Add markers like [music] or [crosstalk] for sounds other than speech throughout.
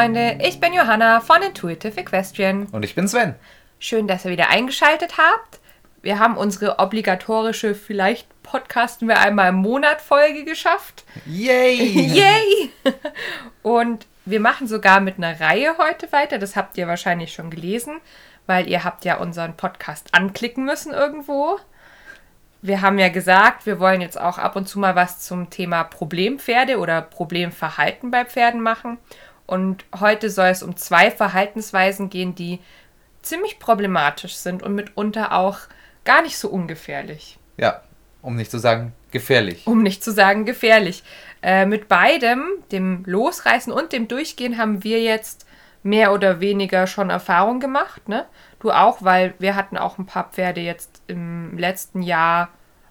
Pferdefreunde, ich bin Johanna von Intuitive Equestrian. Und ich bin Sven. Schön, dass ihr wieder eingeschaltet habt. Wir haben unsere obligatorische, vielleicht podcasten wir einmal im Monat Folge geschafft. Yay! [laughs] Yay! Und wir machen sogar mit einer Reihe heute weiter. Das habt ihr wahrscheinlich schon gelesen, weil ihr habt ja unseren Podcast anklicken müssen irgendwo. Wir haben ja gesagt, wir wollen jetzt auch ab und zu mal was zum Thema Problempferde oder Problemverhalten bei Pferden machen. Und heute soll es um zwei Verhaltensweisen gehen, die ziemlich problematisch sind und mitunter auch gar nicht so ungefährlich. Ja, um nicht zu sagen gefährlich. Um nicht zu sagen gefährlich. Äh, mit beidem, dem Losreißen und dem Durchgehen, haben wir jetzt mehr oder weniger schon Erfahrung gemacht. Ne? Du auch, weil wir hatten auch ein paar Pferde jetzt im letzten Jahr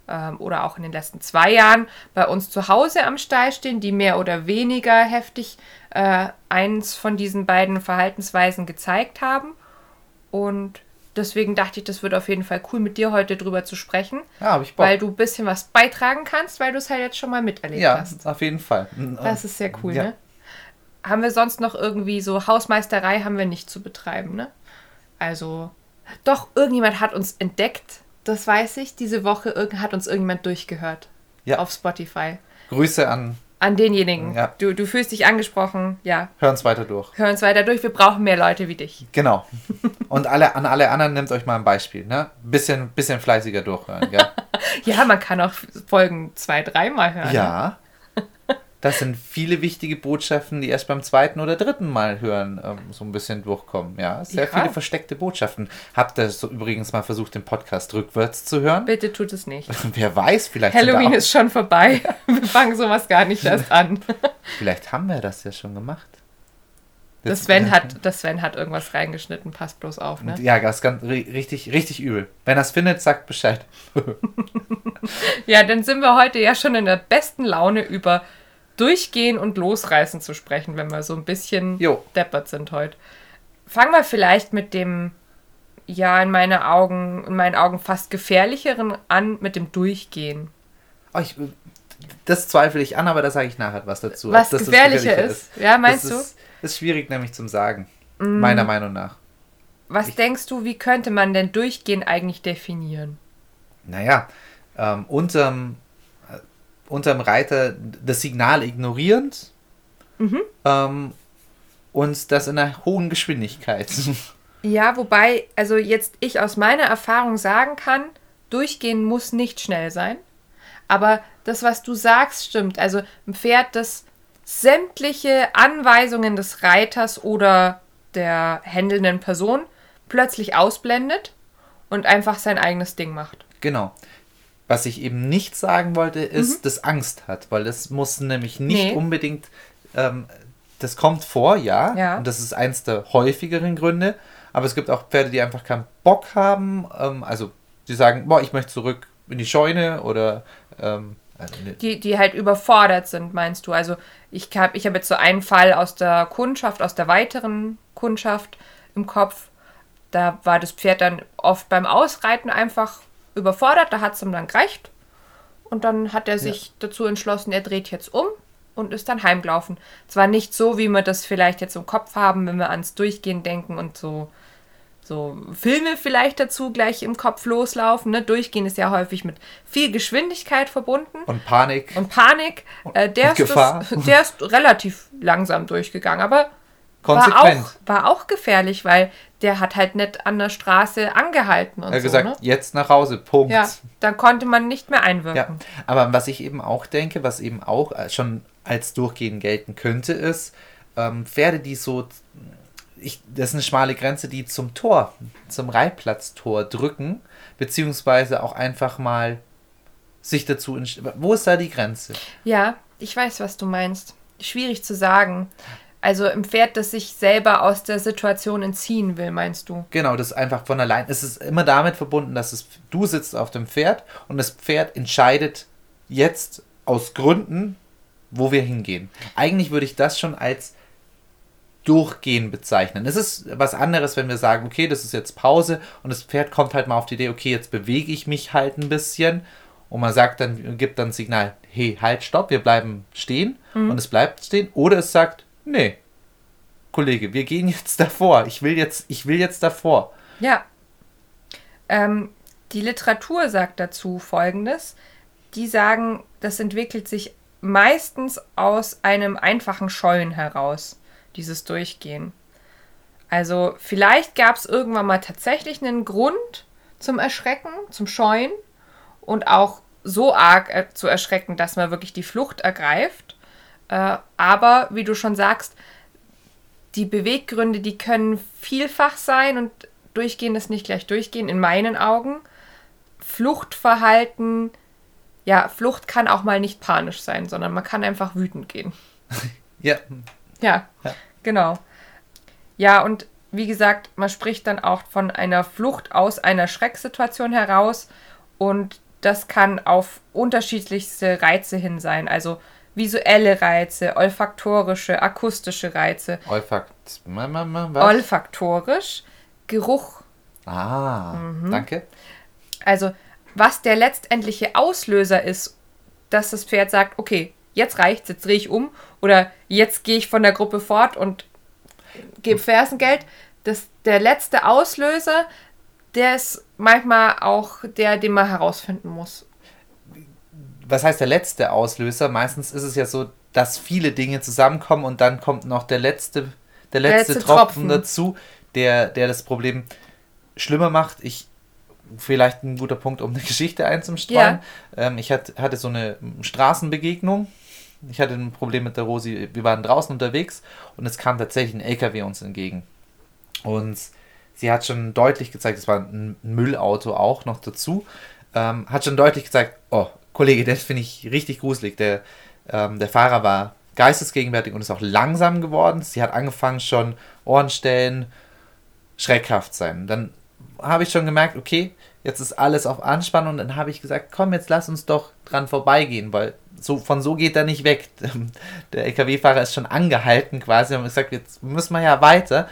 ähm, oder auch in den letzten zwei Jahren bei uns zu Hause am Stall stehen, die mehr oder weniger heftig äh, eins von diesen beiden Verhaltensweisen gezeigt haben. Und deswegen dachte ich, das wird auf jeden Fall cool, mit dir heute drüber zu sprechen. Ja, habe ich Bock. Weil du ein bisschen was beitragen kannst, weil du es halt jetzt schon mal miterlebt ja, hast. auf jeden Fall. Das ist sehr cool, Ja. ne? Haben wir sonst noch irgendwie so Hausmeisterei haben wir nicht zu betreiben, ne? Also, doch, irgendjemand hat uns entdeckt, das weiß ich. Diese Woche hat uns irgendjemand durchgehört. Ja. Auf Spotify. Grüße an, An denjenigen. Ja. Du, du fühlst dich angesprochen. Ja, hören uns weiter durch. hör uns weiter durch. Wir brauchen mehr Leute wie dich. Genau. Und alle, an alle anderen nehmt euch mal ein Beispiel, ne? Bisschen, bisschen fleißiger durchhören, ja? [laughs] Ja, man kann auch Folgen zwei, dreimal hören. ne? ja. Das sind viele wichtige Botschaften, die erst beim zweiten oder dritten Mal hören, ähm, so ein bisschen durchkommen, ja? Sehr Ja. viele versteckte Botschaften. Habt ihr so übrigens mal versucht, den Podcast rückwärts zu hören? Bitte tut es nicht. [laughs] Wer weiß, vielleicht, Halloween ist schon vorbei. [laughs] Wir fangen sowas gar nicht erst an. [laughs] vielleicht haben wir das ja schon gemacht. Das Sven hat, das Sven hat irgendwas reingeschnitten. Passt bloß auf, ne? Ja, das ist ganz ri- richtig, richtig übel. Wenn er es findet, sagt Bescheid. Ja, dann sind wir heute ja schon in der besten Laune über Durchgehen und Losreißen zu sprechen, wenn wir so ein bisschen Jo. deppert sind heute. Fangen wir vielleicht mit dem, ja, in, meine Augen, in meinen Augen fast gefährlicheren an, mit dem Durchgehen. Oh, ich, das zweifle ich an, aber da sage ich nachher was dazu. Was das gefährlicher Gefährliche ist. Ja, meinst das du? Mm. Ist, ist schwierig nämlich zum Sagen. Meiner Meinung nach. Was denkst du, wie könnte man denn Durchgehen eigentlich definieren? Naja, ähm, unterm, unterm Reiter das Signal ignorierend Mhm. ähm, und das in einer hohen Geschwindigkeit. [laughs] Ja, wobei, also jetzt ich aus meiner Erfahrung sagen kann, durchgehen muss nicht schnell sein. Aber das, was du sagst, stimmt. Also ein Pferd, das sämtliche Anweisungen des Reiters oder der händelnden Person plötzlich ausblendet und einfach sein eigenes Ding macht. Genau. Was ich eben nicht sagen wollte, ist, dass Angst hat, weil das muss nämlich nicht Mhm. Nee. unbedingt, ähm, das kommt vor, ja, Ja. und das ist eins der häufigeren Gründe, aber es gibt auch Pferde, die einfach keinen Bock haben, ähm, also die sagen, boah, ich möchte zurück in die Scheune oder ähm, also ne- Die, die halt überfordert sind, meinst du? Also ich habe ich hab jetzt so einen Fall aus der Kundschaft, aus der weiteren Kundschaft im Kopf. Da war das Pferd dann oft beim Ausreiten einfach überfordert, da hat es ihm dann gereicht. Und dann hat er sich dazu entschlossen, er dreht jetzt um und ist dann heimgelaufen. Zwar nicht so, wie wir das vielleicht jetzt im Kopf haben, wenn wir ans Durchgehen denken und so, so Filme vielleicht dazu gleich im Kopf loslaufen. Ne? Durchgehen ist ja häufig mit viel Geschwindigkeit verbunden und Panik. und Panik. Äh, der, Und ist Gefahr. Das, [laughs] der ist relativ langsam durchgegangen, aber war auch, war auch gefährlich, weil der hat halt nicht an der Straße angehalten und er hat so. gesagt, ne? jetzt nach Hause, Punkt. Ja, dann konnte man nicht mehr Ja, einwirken. aber was ich eben auch denke, was eben auch äh, schon als Durchgehen gelten könnte, ist ähm, Pferde, die so, ich, das ist eine schmale Grenze, die zum Tor, zum Reitplatztor drücken, beziehungsweise auch einfach mal sich dazu, wo ist da die Grenze? Ja, ich weiß, was du meinst. Schwierig zu sagen. Also im Pferd, das sich selber aus der Situation entziehen will, meinst du? Genau, das ist einfach von allein. Es ist immer damit verbunden, dass es, du sitzt auf dem Pferd und das Pferd entscheidet jetzt aus Gründen, wo wir hingehen. Eigentlich würde ich das schon als Durchgehen bezeichnen. Es ist was anderes, wenn wir sagen, okay, das ist jetzt Pause und das Pferd kommt halt mal auf die Idee, okay, jetzt bewege ich mich halt ein bisschen und man sagt dann, gibt dann ein Signal, hey, halt, stopp, wir bleiben stehen und es bleibt stehen. Oder es sagt, nee, Kollege, wir gehen jetzt davor. Ich will jetzt, ich will jetzt davor. Ja. Ähm, die Literatur sagt dazu Folgendes. Die sagen, das entwickelt sich meistens aus einem einfachen Scheuen heraus, dieses Durchgehen. Also vielleicht gab es irgendwann mal tatsächlich einen Grund zum Erschrecken, zum Scheuen und auch so arg äh, zu erschrecken, dass man wirklich die Flucht ergreift. Äh, aber wie du schon sagst, die Beweggründe, die können vielfach sein und durchgehen ist nicht gleich durchgehen, in meinen Augen. Fluchtverhalten, ja, Flucht kann auch mal nicht panisch sein, sondern man kann einfach wütend gehen. [laughs] Ja. Ja, Ja. genau. Ja, und wie gesagt, man spricht dann auch von einer Flucht aus einer Schrecksituation heraus und das kann auf unterschiedlichste Reize hin sein, also visuelle Reize, olfaktorische, akustische Reize. Olfakt. Was? Olfaktorisch, Geruch, Ah, Mhm. danke. also was der letztendliche Auslöser ist, dass das Pferd sagt, okay, jetzt reicht's, jetzt drehe ich um oder jetzt gehe ich von der Gruppe fort und gebe Fersengeld. Das, der letzte Auslöser, der ist manchmal auch der, den man herausfinden muss. Was heißt der letzte Auslöser? Meistens ist es ja so, dass viele Dinge zusammenkommen und dann kommt noch der letzte, der letzte, letzte Tropfen, Tropfen. dazu, der, der das Problem schlimmer macht. Ich vielleicht ein guter Punkt, um eine Geschichte einzustreuen. Ähm, ich hatte, hatte so eine Straßenbegegnung. Ich hatte ein Problem mit der Rosi. Wir waren draußen unterwegs und es kam tatsächlich ein LKW uns entgegen. Und sie hat schon deutlich gezeigt, es war ein Müllauto auch noch dazu, ähm, hat schon deutlich gezeigt, oh, Kollege, das finde ich richtig gruselig. Der, ähm, der Fahrer war geistesgegenwärtig und ist auch langsam geworden. Sie hat angefangen schon Ohrenstellen, schreckhaft sein. Dann habe ich schon gemerkt, okay, jetzt ist alles auf Anspannung und dann habe ich gesagt, komm, jetzt lass uns doch dran vorbeigehen, weil so, von so geht er nicht weg. [laughs] Der LKW-Fahrer ist schon angehalten quasi und gesagt, jetzt müssen wir ja weiter.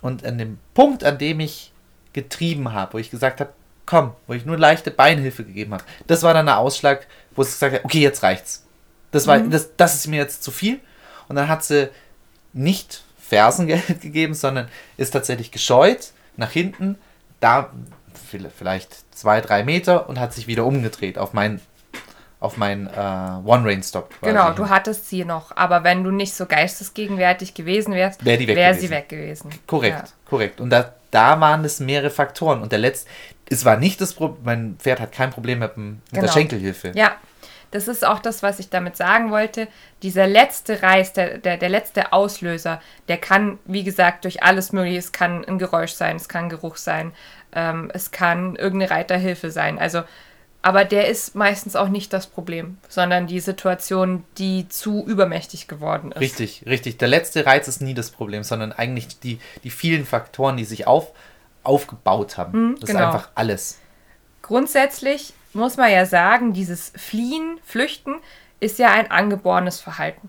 Und an dem Punkt, an dem ich getrieben habe, wo ich gesagt habe, komm, wo ich nur leichte Beinhilfe gegeben habe, das war dann der Ausschlag, wo sie gesagt hat, okay, jetzt reicht's. Das, war, das, das ist mir jetzt zu viel. Und dann hat sie nicht Fersengeld [laughs] gegeben, sondern ist tatsächlich gescheut nach hinten, da vielleicht zwei, drei Meter und hat sich wieder umgedreht auf meinen auf meinen äh, One-Rain-Stop. Genau, du hattest sie noch, aber wenn du nicht so geistesgegenwärtig gewesen wärst, Wär wäre gewesen. sie weg gewesen. Korrekt, Ja. korrekt. Und da, da waren es mehrere Faktoren. Und der letzte, es war nicht das Problem, mein Pferd hat kein Problem mit, dem, mit der Genau. Schenkelhilfe. Ja, das ist auch das, was ich damit sagen wollte. Dieser letzte Reiz, der, der, der letzte Auslöser, der kann, wie gesagt, durch alles Mögliche, es kann ein Geräusch sein, es kann ein Geruch sein, ähm, es kann irgendeine Reiterhilfe sein. Also, aber der ist meistens auch nicht das Problem, sondern die Situation, die zu übermächtig geworden ist. Richtig, richtig. Der letzte Reiz ist nie das Problem, sondern eigentlich die, die vielen Faktoren, die sich auf, aufgebaut haben. das genau. ist einfach alles. Grundsätzlich muss man ja sagen, dieses Fliehen, Flüchten ist ja ein angeborenes Verhalten.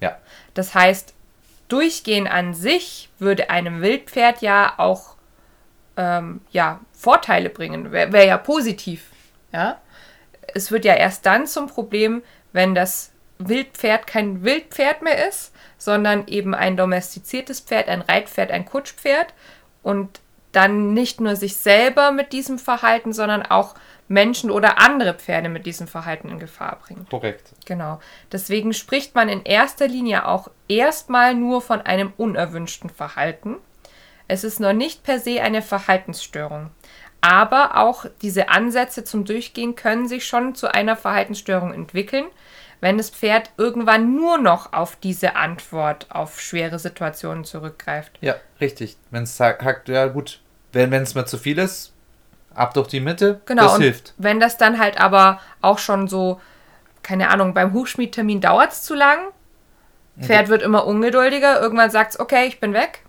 Ja. Das heißt, Durchgehen an sich würde einem Wildpferd ja auch ähm, ja, Vorteile bringen, wäre wär ja positiv. Ja? Es wird ja erst dann zum Problem, wenn das Wildpferd kein Wildpferd mehr ist, sondern eben ein domestiziertes Pferd, ein Reitpferd, ein Kutschpferd und dann nicht nur sich selber mit diesem Verhalten, sondern auch Menschen oder andere Pferde mit diesem Verhalten in Gefahr bringt. Korrekt. Genau. Deswegen spricht man in erster Linie auch erstmal nur von einem unerwünschten Verhalten. Es ist noch nicht per se eine Verhaltensstörung. Aber auch diese Ansätze zum Durchgehen können sich schon zu einer Verhaltensstörung entwickeln, wenn das Pferd irgendwann nur noch auf diese Antwort auf schwere Situationen zurückgreift. Ja, richtig. Wenn es sagt, ja gut, wenn es mir zu viel ist, ab durch die Mitte, Genau. das hilft. Wenn das dann halt aber auch schon so, keine Ahnung, beim Hufschmiedtermin dauert es zu lang, Pferd wird immer ungeduldiger, irgendwann sagt es, okay, ich bin weg.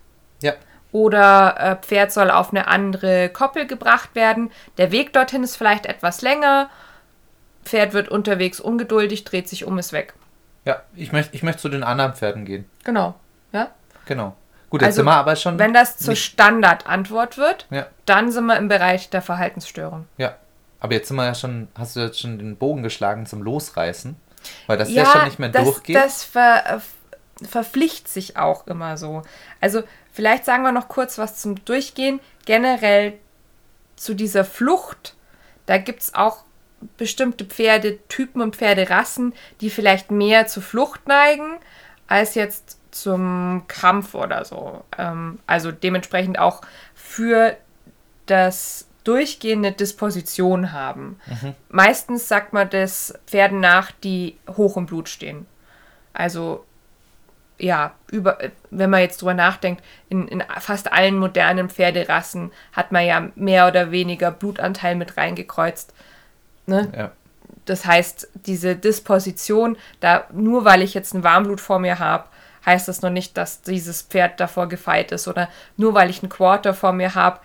Ja, Oder äh, Pferd soll auf eine andere Koppel gebracht werden. Der Weg dorthin ist vielleicht etwas länger. Pferd wird unterwegs ungeduldig, dreht sich um, ist weg. ja. Ich möchte ich möcht zu den anderen Pferden gehen. Genau. Ja? Genau. Gut, jetzt Also, sind wir aber schon. Wenn das zur Standardantwort wird, Ja, dann sind wir im Bereich der Verhaltensstörung. ja. Aber jetzt sind wir ja schon, hast du jetzt schon den Bogen geschlagen zum Losreißen? Weil das ja, schon nicht mehr das, durchgeht. Das ver, verpflichtet sich auch immer so. Also vielleicht sagen wir noch kurz was zum Durchgehen. Generell zu dieser Flucht, da gibt es auch bestimmte Pferdetypen und Pferderassen, die vielleicht mehr zur Flucht neigen, als jetzt zum Kampf oder so. Ähm, also dementsprechend auch für das durchgehende Disposition haben. Mhm. Meistens sagt man das Pferden nach, die hoch im Blut stehen. Also ja, über, wenn man jetzt drüber nachdenkt, in, in fast allen modernen Pferderassen hat man ja mehr oder weniger Blutanteil mit reingekreuzt. Ne? Ja. Das heißt, diese Disposition, da nur weil ich jetzt ein Warmblut vor mir habe, heißt das noch nicht, dass dieses Pferd davor gefeit ist. Oder nur weil ich einen Quarter vor mir habe,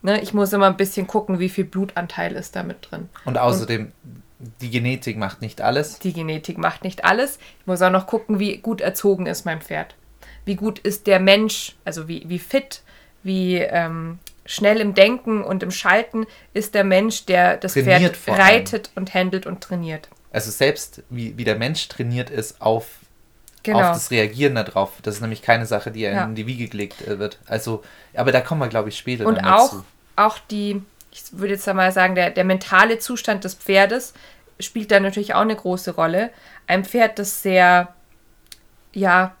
ne, ich muss immer ein bisschen gucken, wie viel Blutanteil ist da mit drin. Und außerdem, Und die Genetik macht nicht alles. Die Genetik macht nicht alles. Ich muss auch noch gucken, wie gut erzogen ist mein Pferd. Wie gut ist der Mensch, also wie, wie fit, wie ähm, schnell im Denken und im Schalten ist der Mensch, der das trainiert Pferd reitet und händelt und trainiert. Also selbst wie, wie der Mensch trainiert ist auf, genau. auf das Reagieren darauf. Das ist nämlich keine Sache, die ja. in die Wiege gelegt äh, wird. Also, aber da kommen wir, glaube ich, später Und auch, zu. auch die, ich würde jetzt mal sagen, der, der mentale Zustand des Pferdes spielt da natürlich auch eine große Rolle. Ein Pferd, das sehr, ja,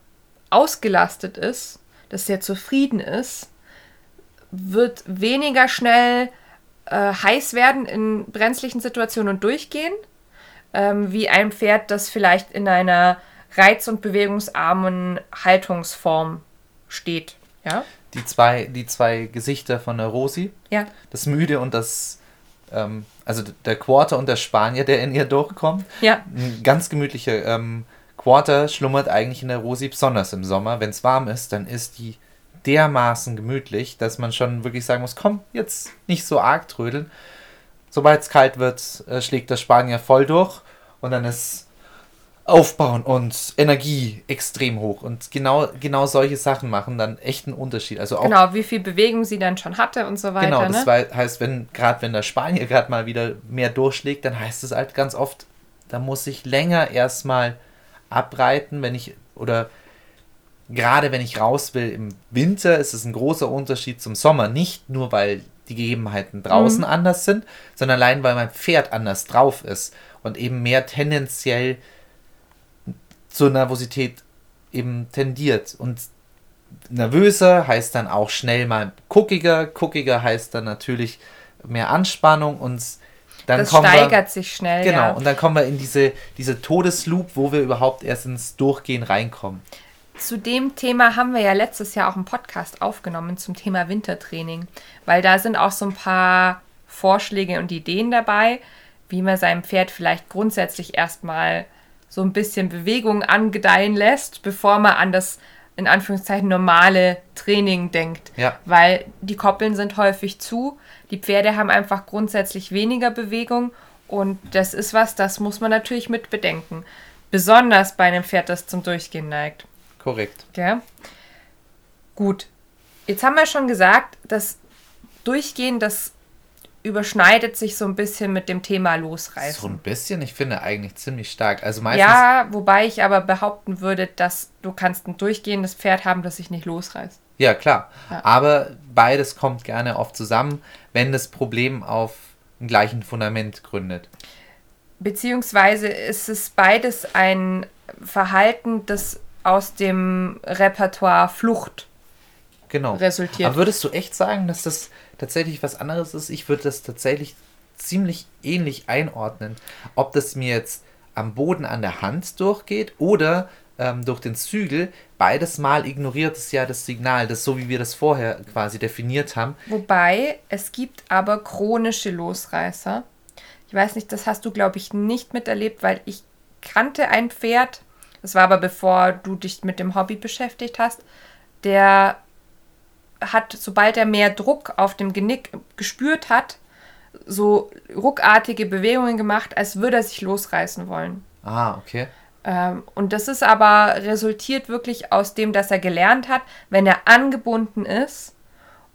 ausgelastet ist, das sehr zufrieden ist, wird weniger schnell äh, heiß werden in brenzlichen Situationen und durchgehen, ähm, wie ein Pferd, das vielleicht in einer reiz- und bewegungsarmen Haltungsform steht. Ja? Die zwei, die zwei Gesichter von der Rosi. Ja. Das Müde und das, ähm, also der Quarter und der Spanier, der in ihr durchkommt. Ja. Ein ganz gemütlicher ähm, Quarter schlummert eigentlich in der Rosi, besonders im Sommer. Wenn es warm ist, dann ist die dermaßen gemütlich, dass man schon wirklich sagen muss, komm, jetzt nicht so arg trödeln. Sobald es kalt wird, äh, schlägt der Spanier voll durch und dann ist Aufbauen und Energie extrem hoch. Und genau, genau solche Sachen machen dann echt einen Unterschied. Also auch, genau, wie viel Bewegung sie dann schon hatte und so weiter. Genau, das ne? heißt, wenn gerade wenn der Spanier gerade mal wieder mehr durchschlägt, dann heißt es halt ganz oft, da muss ich länger erstmal abreiten, wenn ich oder gerade wenn ich raus will im Winter, ist es ein großer Unterschied zum Sommer. Nicht nur, weil die Gegebenheiten draußen mhm. anders sind, sondern allein, weil mein Pferd anders drauf ist und eben mehr tendenziell zur Nervosität eben tendiert. Und nervöser heißt dann auch schnell mal guckiger. Guckiger heißt dann natürlich mehr Anspannung und dann das steigert wir, sich schnell. Genau, ja. und dann kommen wir in diese, diese Todesloop, wo wir überhaupt erst ins Durchgehen reinkommen. Zu dem Thema haben wir ja letztes Jahr auch einen Podcast aufgenommen zum Thema Wintertraining, weil da sind auch so ein paar Vorschläge und Ideen dabei, wie man seinem Pferd vielleicht grundsätzlich erstmal so ein bisschen Bewegung angedeihen lässt, bevor man an das in Anführungszeichen normale Training denkt. Ja. Weil die Koppeln sind häufig zu, die Pferde haben einfach grundsätzlich weniger Bewegung und das ist was, das muss man natürlich mit bedenken. Besonders bei einem Pferd, das zum Durchgehen neigt. Korrekt. Ja. Gut. Jetzt haben wir schon gesagt, dass Durchgehen, das überschneidet sich so ein bisschen mit dem Thema Losreißen. So ein bisschen, ich finde eigentlich ziemlich stark. Also meistens ja, wobei ich aber behaupten würde, dass du kannst ein durchgehendes Pferd haben, das sich nicht losreißt. Ja, klar. Ja. Aber beides kommt gerne oft zusammen, wenn das Problem auf dem gleichen Fundament gründet. Beziehungsweise ist es beides ein Verhalten, das aus dem Repertoire Flucht genau. resultiert. Aber würdest du echt sagen, dass das tatsächlich was anderes ist? Ich würde das tatsächlich ziemlich ähnlich einordnen. Ob das mir jetzt am Boden an der Hand durchgeht oder ähm, durch den Zügel, beides Mal ignoriert es ja das Signal, das so wie wir das vorher quasi definiert haben. Wobei es gibt aber chronische Losreißer. Ich weiß nicht, das hast du, glaube ich, nicht miterlebt, weil ich kannte ein Pferd, das war aber bevor du dich mit dem Hobby beschäftigt hast. Der hat, sobald er mehr Druck auf dem Genick gespürt hat, so ruckartige Bewegungen gemacht, als würde er sich losreißen wollen. Ah, okay. Ähm, und das ist aber resultiert wirklich aus dem, dass er gelernt hat, wenn er angebunden ist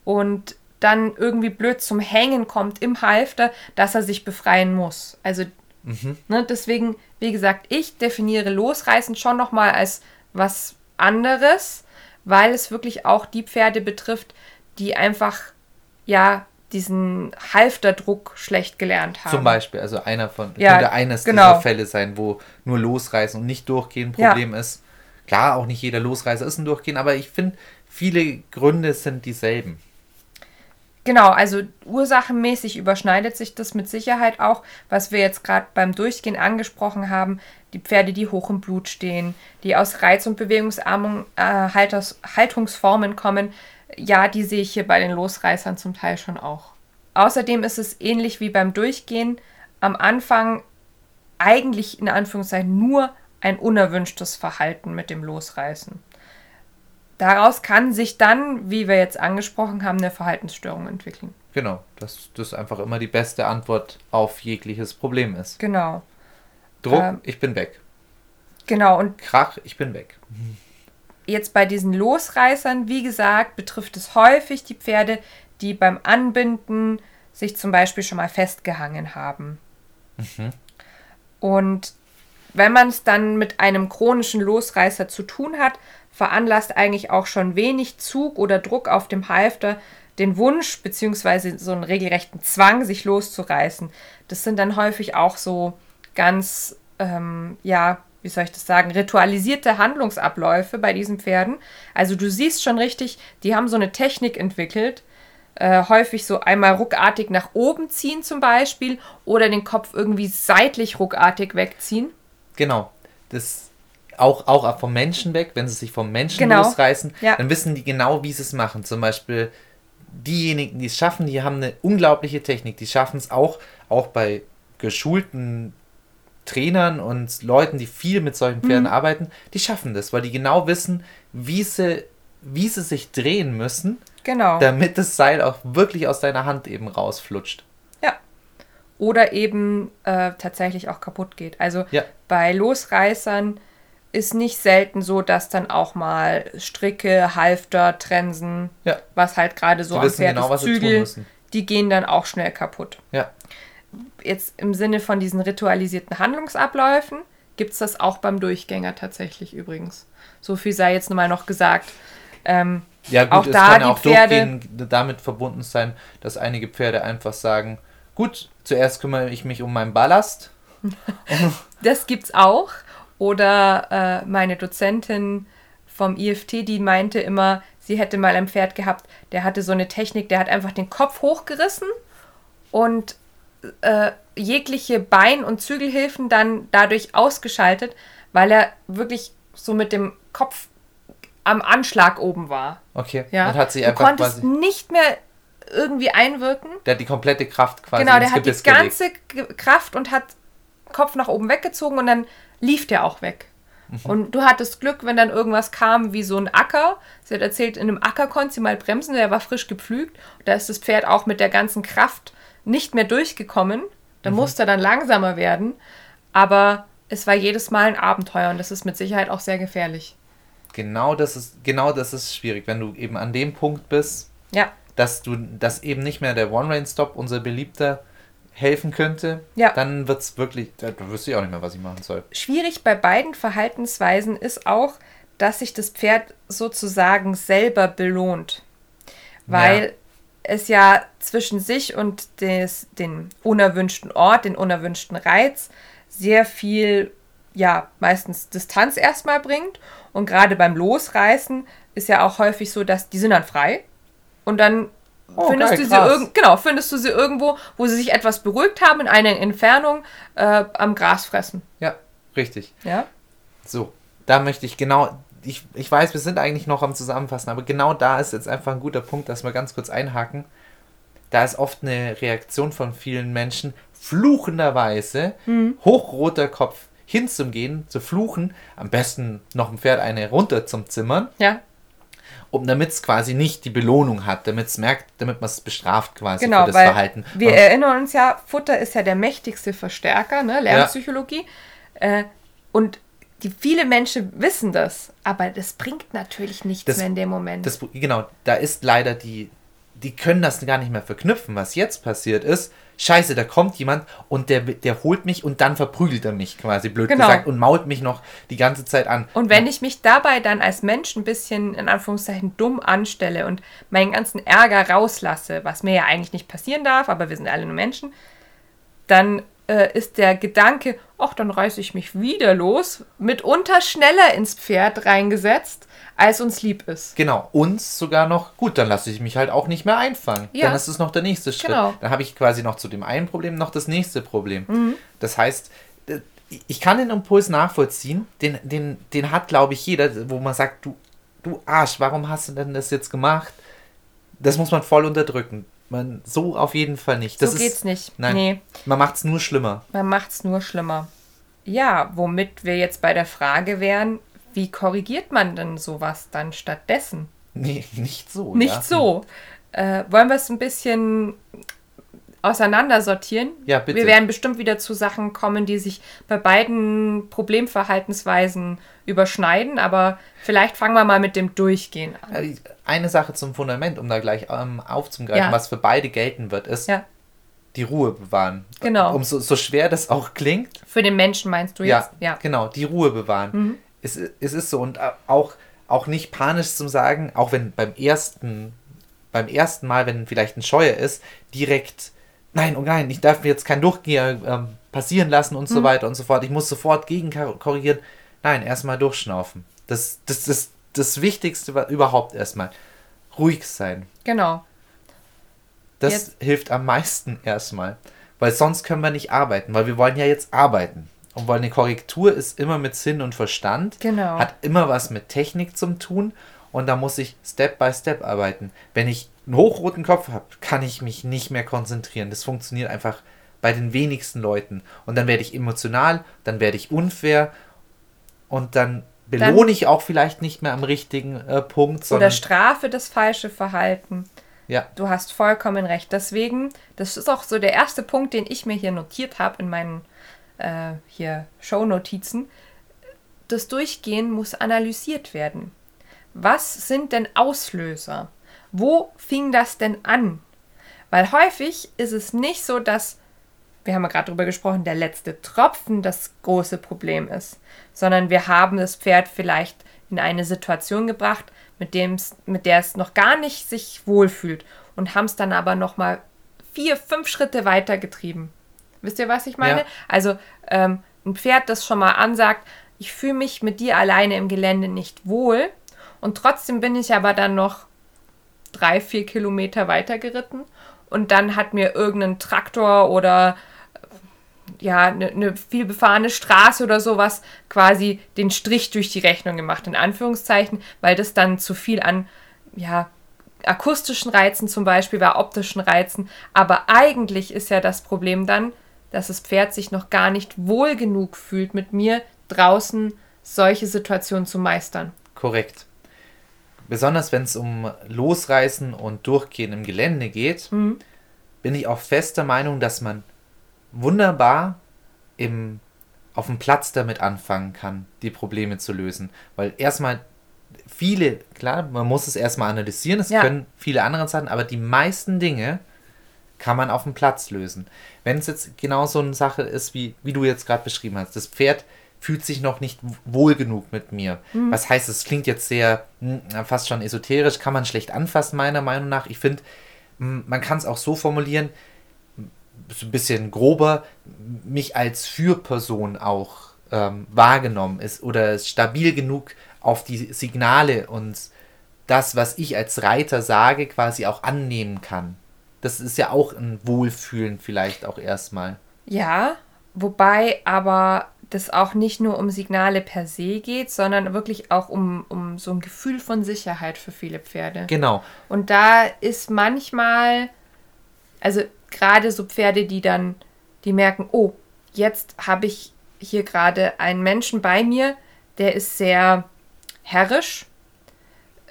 und dann irgendwie blöd zum Hängen kommt im Halfter, dass er sich befreien muss. Also Mhm. Ne, deswegen, wie gesagt, ich definiere Losreißen schon nochmal als was anderes, weil es wirklich auch die Pferde betrifft, die einfach ja diesen Halfterdruck schlecht gelernt haben. Zum Beispiel, also einer von, Ja, könnte eines genau. dieser Fälle sein, wo nur Losreißen und nicht Durchgehen ein Problem ist. Klar, auch nicht jeder Losreißer ist ein Durchgehen, aber ich finde, viele Gründe sind dieselben. Genau, also ursachenmäßig überschneidet sich das mit Sicherheit auch, was wir jetzt gerade beim Durchgehen angesprochen haben. Die Pferde, die hoch im Blut stehen, die aus Reiz- und Bewegungsarmung äh, Halters, Haltungsformen kommen, ja, die sehe ich hier bei den Losreißern zum Teil schon auch. Außerdem ist es ähnlich wie beim Durchgehen am Anfang eigentlich in Anführungszeichen nur ein unerwünschtes Verhalten mit dem Losreißen. Daraus kann sich dann, wie wir jetzt angesprochen haben, eine Verhaltensstörung entwickeln. Genau, dass das einfach immer die beste Antwort auf jegliches Problem ist. Genau, Druck, Ähm. ich bin weg. genau. Und Krach, ich bin weg. jetzt bei diesen Losreißern, wie gesagt, betrifft es häufig die Pferde, die beim Anbinden sich zum Beispiel schon mal festgehangen haben. Und wenn man es dann mit einem chronischen Losreißer zu tun hat, veranlasst eigentlich auch schon wenig Zug oder Druck auf dem Halfter den Wunsch bzw. so einen regelrechten Zwang, sich loszureißen. Das sind dann häufig auch so ganz, ähm, ja, wie soll ich das sagen, ritualisierte Handlungsabläufe bei diesen Pferden. Also du siehst schon richtig, die haben so eine Technik entwickelt, äh, häufig so einmal ruckartig nach oben ziehen zum Beispiel oder den Kopf irgendwie seitlich ruckartig wegziehen. Genau. Das auch, auch vom Menschen weg, wenn sie sich vom Menschen Genau. losreißen, Ja. dann wissen die genau, wie sie es machen. Zum Beispiel diejenigen, die es schaffen, die haben eine unglaubliche Technik. Die schaffen es auch, auch bei geschulten Trainern und Leuten, die viel mit solchen Mhm. Pferden arbeiten, die schaffen das, weil die genau wissen, wie sie, wie sie sich drehen müssen, Genau. damit das Seil auch wirklich aus deiner Hand eben rausflutscht. Ja. Oder eben äh, tatsächlich auch kaputt geht. Also Ja. bei Losreißern ist nicht selten so, dass dann auch mal Stricke, Halfter, Trensen, Ja. was halt gerade so Die am Pferd genau, ist, Zügel, die gehen dann auch schnell kaputt. Ja. Jetzt im Sinne von diesen ritualisierten Handlungsabläufen gibt es das auch beim Durchgänger tatsächlich übrigens. So viel sei jetzt nochmal noch gesagt. Ähm, Ja, gut, Auch es da kann auch Pferde- damit verbunden sein, dass einige Pferde einfach sagen, gut, zuerst kümmere ich mich um meinen Ballast. [laughs] Das gibt's auch. Oder äh, meine Dozentin vom IFT, die meinte immer, sie hätte mal ein Pferd gehabt, der hatte so eine Technik, der hat einfach den Kopf hochgerissen und äh, jegliche Bein- und Zügelhilfen dann dadurch ausgeschaltet, weil er wirklich so mit dem Kopf am Anschlag oben war. Okay. Ja? Und hat sich du einfach konntest quasi, nicht mehr irgendwie einwirken. der hat die komplette Kraft quasi Genau, der hat die Gebiss gelegt. ganze Ge- Kraft und hat Kopf nach oben weggezogen und dann lief der auch weg. Mhm. Und du hattest Glück, wenn dann irgendwas kam wie so ein Acker. Sie hat erzählt, in einem Acker konnte sie mal bremsen, der war frisch gepflügt. Da ist das Pferd auch mit der ganzen Kraft nicht mehr durchgekommen. Da Mhm. musste er dann langsamer werden. Aber es war jedes Mal ein Abenteuer und das ist mit Sicherheit auch sehr gefährlich. Genau das ist, genau das ist schwierig, wenn du eben an dem Punkt bist, Ja, dass du, dass eben nicht mehr der One-Rain-Stop, unser beliebter, helfen könnte, Ja. dann wird es wirklich, da wüsste ich auch nicht mehr, was ich machen soll. Schwierig bei beiden Verhaltensweisen ist auch, dass sich das Pferd sozusagen selber belohnt. Weil Ja. Es ja zwischen sich und des, den unerwünschten Ort, den unerwünschten Reiz sehr viel, ja, meistens Distanz erstmal bringt. Und gerade beim Losreißen ist ja auch häufig so, dass die sind dann frei und dann Oh, findest geil, du sie irgend, genau, findest du sie irgendwo, wo sie sich etwas beruhigt haben, in einer Entfernung äh, am Gras fressen. Ja, richtig. Ja? So, da möchte ich genau, ich, ich weiß, wir sind eigentlich noch am Zusammenfassen, aber genau da ist jetzt einfach ein guter Punkt, dass wir ganz kurz einhaken. Da ist oft eine Reaktion von vielen Menschen, fluchenderweise, hochroter Kopf hin zum Gehen, zu fluchen, am besten noch ein Pferd eine runter zum Zimmern, Ja, um damit es quasi nicht die Belohnung hat, damit es merkt, damit man es bestraft quasi genau, für das Verhalten. wir Und- erinnern uns ja, Futter ist ja der mächtigste Verstärker, ne? Lernpsychologie. Äh, und die, viele Menschen wissen das, aber das bringt natürlich nichts Das- mehr in dem Moment. Das, genau, da ist leider die, die können das gar nicht mehr verknüpfen. Was jetzt passiert ist, scheiße, da kommt jemand und der, der holt mich und dann verprügelt er mich quasi, blöd Genau. gesagt, und mault mich noch die ganze Zeit an. Und wenn ich mich dabei dann als Mensch ein bisschen in Anführungszeichen dumm anstelle und meinen ganzen Ärger rauslasse, was mir ja eigentlich nicht passieren darf, aber wir sind alle nur Menschen, dann äh, ist der Gedanke, ach, dann reiße ich mich wieder los, mitunter schneller ins Pferd reingesetzt, als uns lieb ist. Genau, uns sogar noch, gut, dann lasse ich mich halt auch nicht mehr einfangen. Ja. Dann ist es noch der nächste Schritt. Genau. Dann habe ich quasi noch zu dem einen Problem noch das nächste Problem. Mhm. Das heißt, äh, ich kann den Impuls nachvollziehen, den, den, den hat, glaube ich, jeder, wo man sagt, du, du Arsch, warum hast du denn das jetzt gemacht? Das muss man voll unterdrücken. Man, so auf jeden Fall nicht. Das so ist, geht's nicht. Nein, Nee, man macht es nur schlimmer. man macht's nur schlimmer. Ja, womit wir jetzt bei der Frage wären, wie korrigiert man denn sowas dann stattdessen? Nee, nicht so. Nicht ja. so. Äh, wollen wir es ein bisschen auseinandersortieren? Ja, bitte. Wir werden bestimmt wieder zu Sachen kommen, die sich bei beiden Problemverhaltensweisen überschneiden, aber vielleicht fangen wir mal mit dem Durchgehen an. Äh, Eine Sache zum Fundament, um da gleich ähm, aufzugreifen, Ja. was für beide gelten wird, ist Ja, die Ruhe bewahren. Genau. Um so, so schwer das auch klingt, für den Menschen meinst du ja, jetzt? Ja. genau, die Ruhe bewahren. Es, es ist so und äh, auch, auch nicht panisch zum sagen, auch wenn beim ersten, beim ersten Mal, wenn vielleicht ein Scheuer ist, direkt, nein, oh nein, ich darf mir jetzt keinen Durchgeher ähm, passieren lassen und so weiter und so fort. Ich muss sofort gegen korrigieren. Nein, erstmal durchschnaufen. Das, das, das, das Wichtigste war überhaupt erstmal. Ruhig sein. Genau. Das Jetzt- hilft am meisten erstmal. Weil sonst können wir nicht arbeiten, weil wir wollen ja jetzt arbeiten. Und weil eine Korrektur ist immer mit Sinn und Verstand, Genau. hat immer was mit Technik zu tun und da muss ich Step by Step arbeiten. Wenn ich einen hochroten Kopf habe, kann ich mich nicht mehr konzentrieren. Das funktioniert einfach bei den wenigsten Leuten. Und dann werde ich emotional, dann werde ich unfair und dann belohne ich auch vielleicht nicht mehr am richtigen äh, Punkt, Oder sondern strafe das falsche Verhalten. ja, Du hast vollkommen recht. Deswegen, das ist auch so der erste Punkt, den ich mir hier notiert habe in meinen äh, hier Shownotizen. Das Durchgehen muss analysiert werden. Was sind denn Auslöser? Wo fing das denn an? Weil häufig ist es nicht so, dass, wir haben ja gerade darüber gesprochen, der letzte Tropfen das große Problem ist, sondern wir haben das Pferd vielleicht in eine Situation gebracht, mit, dem's, mit der es noch gar nicht sich wohlfühlt und haben es dann aber noch mal vier, fünf Schritte weitergetrieben. Wisst ihr, was ich meine? Ja. Also ähm, ein Pferd, das schon mal ansagt, ich fühle mich mit dir alleine im Gelände nicht wohl und trotzdem bin ich aber dann noch drei, vier Kilometer weiter geritten und dann hat mir irgendein Traktor oder ja, eine ne viel befahrene Straße oder sowas quasi den Strich durch die Rechnung gemacht, in Anführungszeichen, weil das dann zu viel an, ja, akustischen Reizen zum Beispiel, bei optischen Reizen. Aber eigentlich ist ja das Problem dann, dass das Pferd sich noch gar nicht wohl genug fühlt, mit mir draußen solche Situationen zu meistern. Korrekt. Besonders wenn es um Losreißen und Durchgehen im Gelände geht, bin ich auch fester Meinung, dass man wunderbar im, auf dem Platz damit anfangen kann, die Probleme zu lösen. Weil erstmal viele, klar, man muss es erstmal analysieren, es Ja. können viele andere Sachen, aber die meisten Dinge kann man auf dem Platz lösen. Wenn es jetzt genau so eine Sache ist, wie, wie du jetzt gerade beschrieben hast, das Pferd fühlt sich noch nicht wohl genug mit mir. Was heißt, es klingt jetzt sehr hm, fast schon esoterisch, kann man schlecht anfassen, meiner Meinung nach. Ich finde, man kann es auch so formulieren, so ein bisschen grober, mich als Fürperson auch ähm, wahrgenommen ist oder ist stabil genug auf die Signale und das, was ich als Reiter sage, quasi auch annehmen kann. Das ist ja auch ein Wohlfühlen vielleicht auch erstmal. Ja, wobei aber das auch nicht nur um Signale per se geht, sondern wirklich auch um, um so ein Gefühl von Sicherheit für viele Pferde. Genau. Und da ist manchmal, also gerade so Pferde, die dann, die merken, oh, jetzt habe ich hier gerade einen Menschen bei mir, der ist sehr herrisch,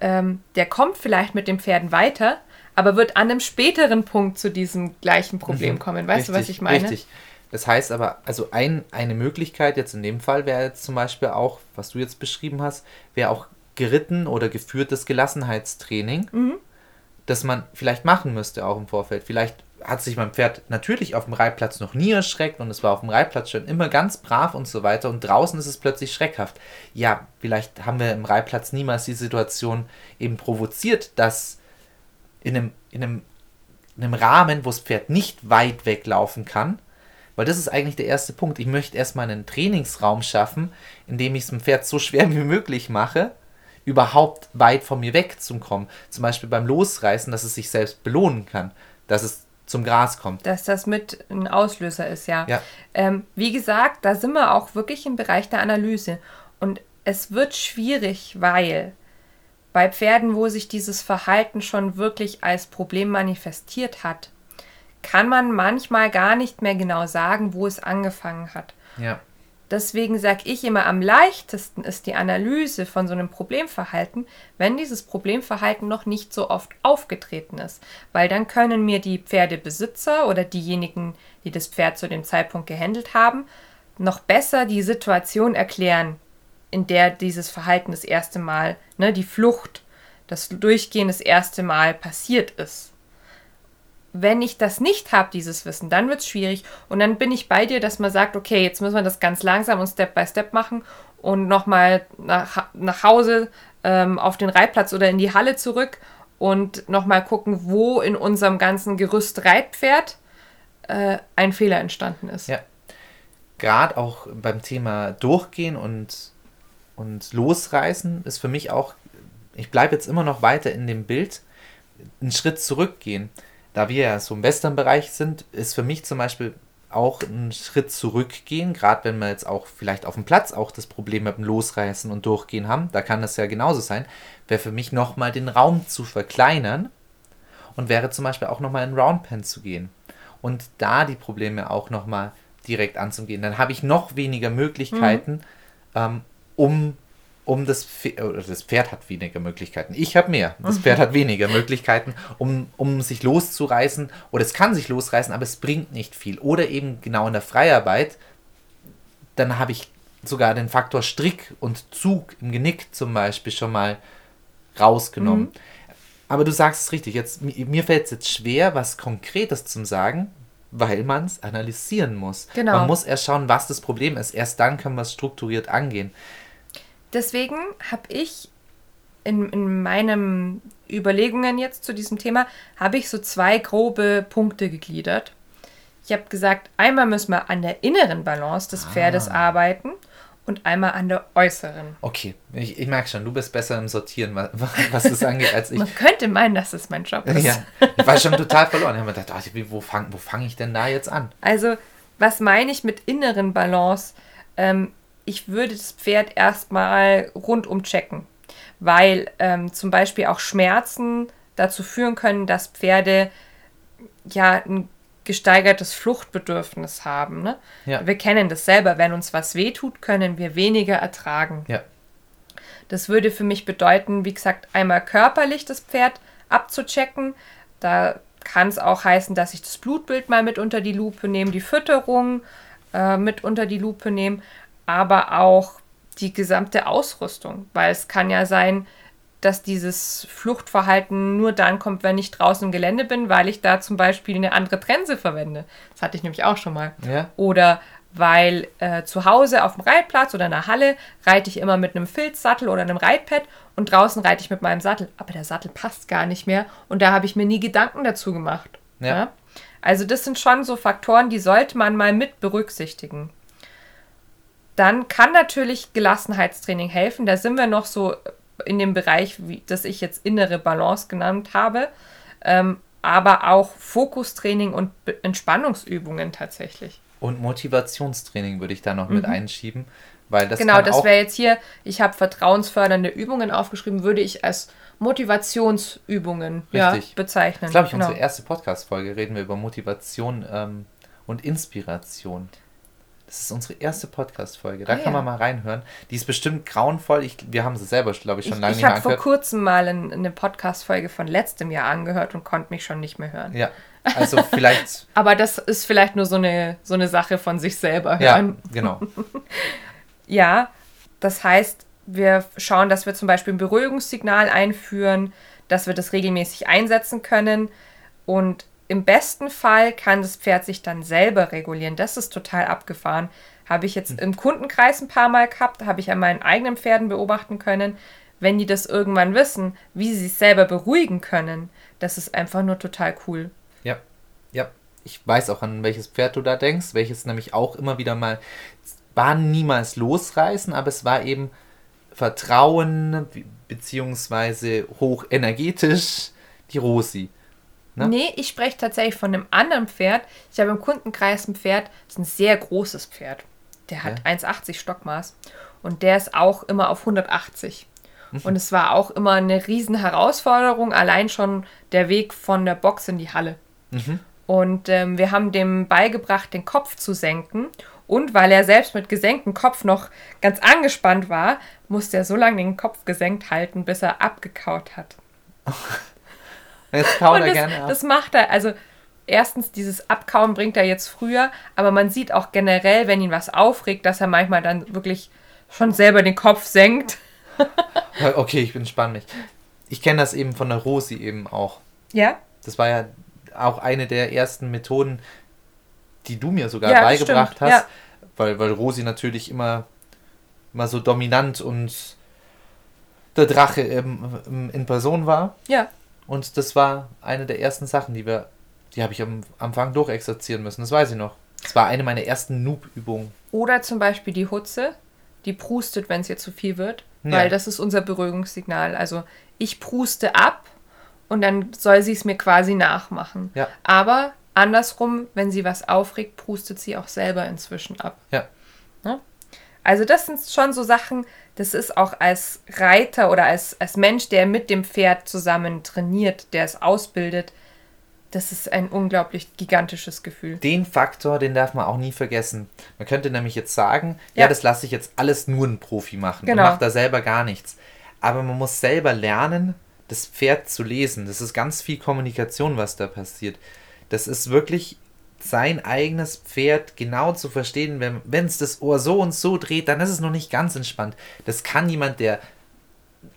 ähm, der kommt vielleicht mit den Pferden weiter, aber wird an einem späteren Punkt zu diesem gleichen Problem kommen. Weißt du, was Mhm. Richtig, ich meine? Richtig. Das heißt aber, also ein, eine Möglichkeit jetzt in dem Fall wäre jetzt zum Beispiel auch, was du jetzt beschrieben hast, wäre auch geritten oder geführtes Gelassenheitstraining. Mhm. das man vielleicht machen müsste auch im Vorfeld. Vielleicht hat sich mein Pferd natürlich auf dem Reitplatz noch nie erschreckt und es war auf dem Reitplatz schon immer ganz brav und so weiter und draußen ist es plötzlich schreckhaft. Ja, vielleicht haben wir im Reitplatz niemals die Situation eben provoziert, dass in einem, in einem, in einem Rahmen, wo das Pferd nicht weit weglaufen kann, weil das ist eigentlich der erste Punkt. Ich möchte erstmal einen Trainingsraum schaffen, in dem ich es dem Pferd so schwer wie möglich mache, überhaupt weit von mir wegzukommen. Zum Beispiel beim Losreißen, dass es sich selbst belohnen kann, dass es zum Gras kommt. Dass das mit ein Auslöser ist, ja. Ja. Ähm, wie gesagt, da sind wir auch wirklich im Bereich der Analyse. Und es wird schwierig, weil bei Pferden, wo sich dieses Verhalten schon wirklich als Problem manifestiert hat, kann man manchmal gar nicht mehr genau sagen, wo es angefangen hat. Ja. Deswegen sage ich immer, am leichtesten ist die Analyse von so einem Problemverhalten, wenn dieses Problemverhalten noch nicht so oft aufgetreten ist. Weil dann können mir die Pferdebesitzer oder diejenigen, die das Pferd zu dem Zeitpunkt gehandelt haben, noch besser die Situation erklären, in der dieses Verhalten das erste Mal, ne, die Flucht, das Durchgehen das erste Mal passiert ist wenn ich das nicht habe, dieses Wissen, dann wird es schwierig. Und dann bin ich bei dir, dass man sagt, okay, jetzt müssen wir das ganz langsam und Step by Step machen und nochmal nach, nach Hause ähm, auf den Reitplatz oder in die Halle zurück und nochmal gucken, wo in unserem ganzen Gerüst Reitpferd äh, ein Fehler entstanden ist. Ja. Gerade auch beim Thema Durchgehen und, und Losreißen ist für mich auch, ich bleibe jetzt immer noch weiter in dem Bild, einen Schritt zurückgehen da wir ja so im Western-Bereich sind, ist für mich zum Beispiel auch ein Schritt zurückgehen, gerade wenn wir jetzt auch vielleicht auf dem Platz auch das Problem mit dem Losreißen und Durchgehen haben, da kann das ja genauso sein, wäre für mich nochmal den Raum zu verkleinern und wäre zum Beispiel auch nochmal in Roundpen zu gehen und da die Probleme auch nochmal direkt anzugehen. Dann habe ich noch weniger Möglichkeiten, mhm. ähm, um um das Pferd, oder das Pferd hat weniger Möglichkeiten. Ich habe mehr. Das Pferd hat weniger Möglichkeiten, um, um sich loszureißen. Oder es kann sich losreißen, aber es bringt nicht viel. Oder eben genau in der Freiarbeit, dann habe ich sogar den Faktor Strick und Zug im Genick zum Beispiel schon mal rausgenommen. Mhm. Aber du sagst es richtig. Jetzt, mir fällt es jetzt schwer, was Konkretes zu sagen, weil man es analysieren muss. Genau. Man muss erst schauen, was das Problem ist. Erst dann können wir es strukturiert angehen. Deswegen habe ich in, in meinen Überlegungen jetzt zu diesem Thema, habe ich so zwei grobe Punkte gegliedert. Ich habe gesagt, einmal müssen wir an der inneren Balance des Pferdes ah. arbeiten und einmal an der äußeren. Okay, ich, ich merke schon, du bist besser im Sortieren, was, was das angeht, als ich. Man könnte meinen, dass das mein Job ist. Ja, ich war schon total verloren. Ich habe mir gedacht, ach, wo fange wo fang ich denn da jetzt an? Also, was meine ich mit inneren Balance? Ähm, ich würde das Pferd erstmal rundum checken, weil ähm, zum Beispiel auch Schmerzen dazu führen können, dass Pferde ja ein gesteigertes Fluchtbedürfnis haben. Ne? Ja. Wir kennen das selber. Wenn uns was wehtut, können wir weniger ertragen. Ja. Das würde für mich bedeuten, wie gesagt, einmal körperlich das Pferd abzuchecken. Da kann es auch heißen, dass ich das Blutbild mal mit unter die Lupe nehme, die Fütterung äh, mit unter die Lupe nehme aber auch die gesamte Ausrüstung, weil es kann ja sein, dass dieses Fluchtverhalten nur dann kommt, wenn ich draußen im Gelände bin, weil ich da zum Beispiel eine andere Trense verwende. Das hatte ich nämlich auch schon mal. Ja. Oder weil äh, zu Hause auf dem Reitplatz oder in der Halle reite ich immer mit einem Filzsattel oder einem Reitpad und draußen reite ich mit meinem Sattel. Aber der Sattel passt gar nicht mehr und da habe ich mir nie Gedanken dazu gemacht. Ja. ja. Also das sind schon so Faktoren, die sollte man mal mit berücksichtigen. Dann kann natürlich Gelassenheitstraining helfen. Da sind wir noch so in dem Bereich, wie, das ich jetzt innere Balance genannt habe. Ähm, aber auch Fokustraining und Entspannungsübungen tatsächlich. Und Motivationstraining würde ich da noch mhm. mit einschieben. Weil das genau, das wäre jetzt hier, ich habe vertrauensfördernde Übungen aufgeschrieben, würde ich als Motivationsübungen ja, bezeichnen. Das glaube ich, genau. unsere erste Podcast-Folge reden wir über Motivation ähm, und Inspiration. Das ist unsere erste Podcast-Folge. Da ah, kann man mal reinhören. Die ist bestimmt grauenvoll. Ich, wir haben sie selber, glaube ich, schon ich, lange ich nicht mehr angehört. Ich habe vor kurzem mal eine Podcast-Folge von letztem Jahr angehört und konnte mich schon nicht mehr hören. Ja, also vielleicht. [laughs] Aber das ist vielleicht nur so eine, so eine Sache von sich selber hören. Ja, genau. [laughs] ja, das heißt, wir schauen, dass wir zum Beispiel ein Beruhigungssignal einführen, dass wir das regelmäßig einsetzen können. Und im besten Fall kann das Pferd sich dann selber regulieren. Das ist total abgefahren. Habe ich jetzt im Kundenkreis ein paar Mal gehabt, habe ich an meinen eigenen Pferden beobachten können. Wenn die das irgendwann wissen, wie sie sich selber beruhigen können, das ist einfach nur total cool. Ja, ja. Ich weiß auch, an welches Pferd du da denkst, welches nämlich auch immer wieder mal, war niemals losreißen, aber es war eben Vertrauen, beziehungsweise hochenergetisch, die Rosi. Ne? Nee, ich spreche tatsächlich von einem anderen Pferd. Ich habe im Kundenkreis ein Pferd, das ist ein sehr großes Pferd. Der hat ja. 1,80 Stockmaß. Und der ist auch immer auf 180. Mhm. Und es war auch immer eine riesen Herausforderung, allein schon der Weg von der Box in die Halle. Mhm. Und ähm, wir haben dem beigebracht, den Kopf zu senken. Und weil er selbst mit gesenktem Kopf noch ganz angespannt war, musste er so lange den Kopf gesenkt halten, bis er abgekaut hat. [laughs] Jetzt kaut er das, gerne ab. Das macht er, also erstens dieses Abkauen bringt er jetzt früher, aber man sieht auch generell, wenn ihn was aufregt, dass er manchmal dann wirklich schon selber den Kopf senkt. okay, ich bin spannend. Ich kenne das eben von der Rosi eben auch. Ja? Das war ja auch eine der ersten Methoden, die du mir sogar ja, beigebracht stimmt. hast. Ja. Weil, weil Rosi natürlich immer, immer so dominant und der Drache in, in Person war. Ja. Und das war eine der ersten Sachen, die wir, die habe ich am Anfang durchexerzieren müssen. Das weiß ich noch. Das war eine meiner ersten Noob-Übungen. Oder zum Beispiel die Hutze, die prustet, wenn es ihr zu viel wird. Ja. Weil das ist unser Beruhigungssignal. Also ich pruste ab und dann soll sie es mir quasi nachmachen. Ja. Aber andersrum, wenn sie was aufregt, prustet sie auch selber inzwischen ab. Ja. ja? Also das sind schon so Sachen, das ist auch als Reiter oder als, als Mensch, der mit dem Pferd zusammen trainiert, der es ausbildet, das ist ein unglaublich gigantisches Gefühl. Den Faktor, den darf man auch nie vergessen. Man könnte nämlich jetzt sagen, ja, ja das lasse ich jetzt alles nur ein Profi machen genau. und macht da selber gar nichts. Aber man muss selber lernen, das Pferd zu lesen. Das ist ganz viel Kommunikation, was da passiert. Das ist wirklich sein eigenes Pferd genau zu verstehen, wenn es das Ohr so und so dreht, dann ist es noch nicht ganz entspannt. Das kann jemand, der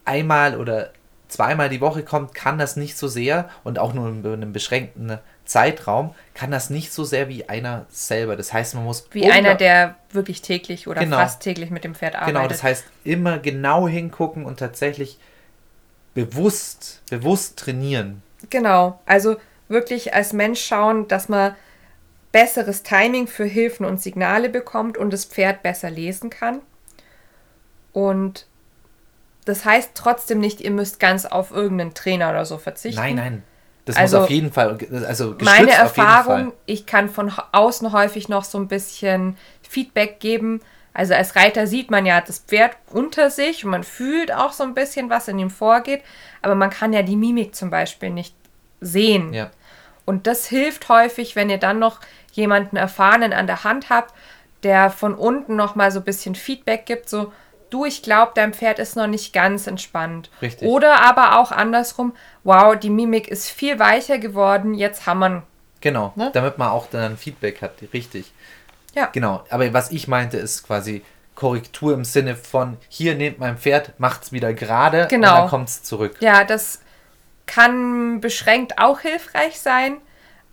einmal oder zweimal die Woche kommt, kann das nicht so sehr und auch nur in einem beschränkten Zeitraum kann das nicht so sehr wie einer selber. Das heißt, man muss wie einer, der wirklich täglich oder genau, fast täglich mit dem Pferd arbeitet. Genau, das heißt immer genau hingucken und tatsächlich bewusst, bewusst trainieren. Genau, also wirklich als Mensch schauen, dass man besseres Timing für Hilfen und Signale bekommt und das Pferd besser lesen kann. Und das heißt trotzdem nicht, ihr müsst ganz auf irgendeinen Trainer oder so verzichten. Nein, nein. Das also, muss auf jeden Fall, also meine Erfahrung, ich kann von außen häufig noch so ein bisschen Feedback geben. Also als Reiter sieht man ja das Pferd unter sich und man fühlt auch so ein bisschen, was in ihm vorgeht, aber man kann ja die Mimik zum Beispiel nicht sehen. Ja. Und das hilft häufig, wenn ihr dann noch jemanden Erfahrenen an der Hand habt, der von unten noch mal so ein bisschen Feedback gibt, so du, ich glaube, dein Pferd ist noch nicht ganz entspannt. Richtig. Oder aber auch andersrum, wow, die Mimik ist viel weicher geworden, jetzt haben wir Genau, ne? damit man auch dann Feedback hat, richtig. Ja. Genau, aber was ich meinte, ist quasi Korrektur im Sinne von, hier nehmt mein Pferd, macht es wieder gerade genau. und dann kommt es zurück. Ja, das kann beschränkt auch hilfreich sein.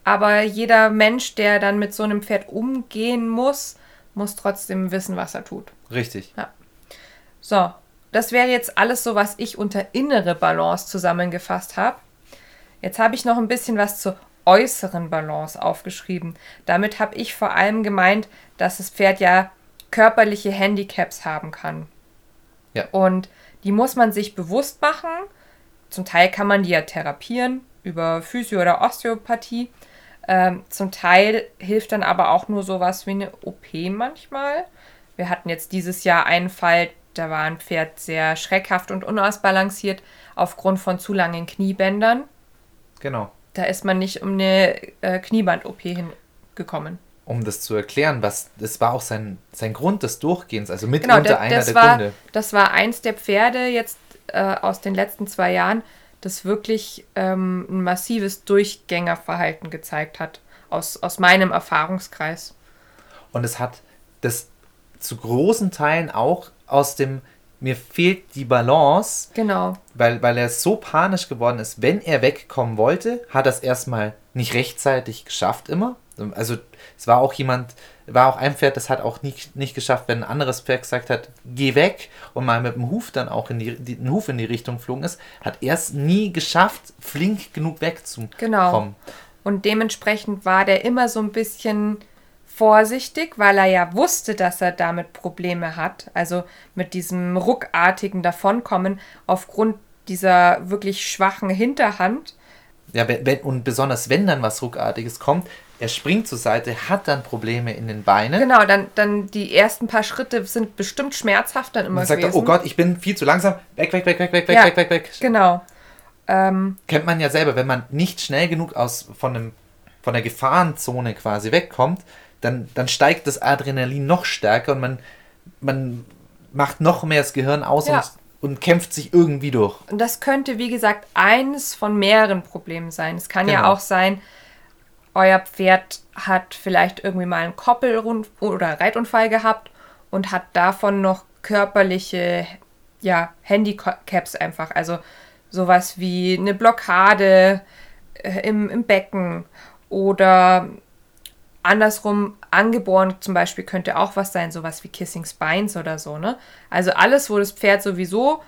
Aber jeder Mensch, der dann mit so einem Pferd umgehen muss, muss trotzdem wissen, was er tut. Richtig. Ja. So, das wäre jetzt alles so, was ich unter innere Balance zusammengefasst habe. Jetzt habe ich noch ein bisschen was zur äußeren Balance aufgeschrieben. Damit habe ich vor allem gemeint, dass das Pferd ja körperliche Handicaps haben kann. Ja. Und die muss man sich bewusst machen. Zum Teil kann man die ja therapieren über Physio- oder Osteopathie. Ähm, zum Teil hilft dann aber auch nur sowas wie eine OP manchmal. Wir hatten jetzt dieses Jahr einen Fall, da war ein Pferd sehr schreckhaft und unausbalanciert aufgrund von zu langen Kniebändern. Genau. Da ist man nicht um eine äh, Knieband-OP hingekommen. Um das zu erklären, was das war auch sein, sein Grund des Durchgehens, also mitunter genau, einer der war, Gründe. Das war eins der Pferde jetzt äh, aus den letzten zwei Jahren, das wirklich ähm, ein massives Durchgängerverhalten gezeigt hat, aus, aus meinem Erfahrungskreis. Und es hat das zu großen Teilen auch aus dem mir fehlt die Balance. Genau. Weil, weil er so panisch geworden ist, wenn er wegkommen wollte, hat er es erstmal nicht rechtzeitig geschafft immer. Also es war auch jemand, war auch ein Pferd, das hat auch nicht, nicht geschafft, wenn ein anderes Pferd gesagt hat, geh weg und mal mit dem Huf dann auch in die, die den Huf in die Richtung geflogen ist, hat er es nie geschafft, flink genug wegzukommen. Genau. Und dementsprechend war der immer so ein bisschen vorsichtig, weil er ja wusste, dass er damit Probleme hat. Also mit diesem ruckartigen Davonkommen aufgrund dieser wirklich schwachen Hinterhand. Ja, wenn, und besonders wenn dann was Ruckartiges kommt, er springt zur Seite, hat dann Probleme in den Beinen. Genau, dann, dann die ersten paar Schritte sind bestimmt schmerzhaft dann immer und sagt gewesen. Er, oh Gott, ich bin viel zu langsam. Weg, weg, weg, weg, weg, ja, weg, weg, weg. Genau. Ähm, Kennt man ja selber, wenn man nicht schnell genug aus von, einem, von der Gefahrenzone quasi wegkommt, dann, dann steigt das Adrenalin noch stärker und man, man macht noch mehr das Gehirn aus ja. und, und kämpft sich irgendwie durch. Und das könnte, wie gesagt, eines von mehreren Problemen sein. Es kann genau. ja auch sein, euer Pferd hat vielleicht irgendwie mal einen Koppel- oder Reitunfall gehabt und hat davon noch körperliche ja, Handicaps einfach. Also sowas wie eine Blockade äh, im, im Becken oder andersrum angeboren zum Beispiel könnte auch was sein, sowas wie Kissing Spines oder so, ne? Also alles, wo das Pferd sowieso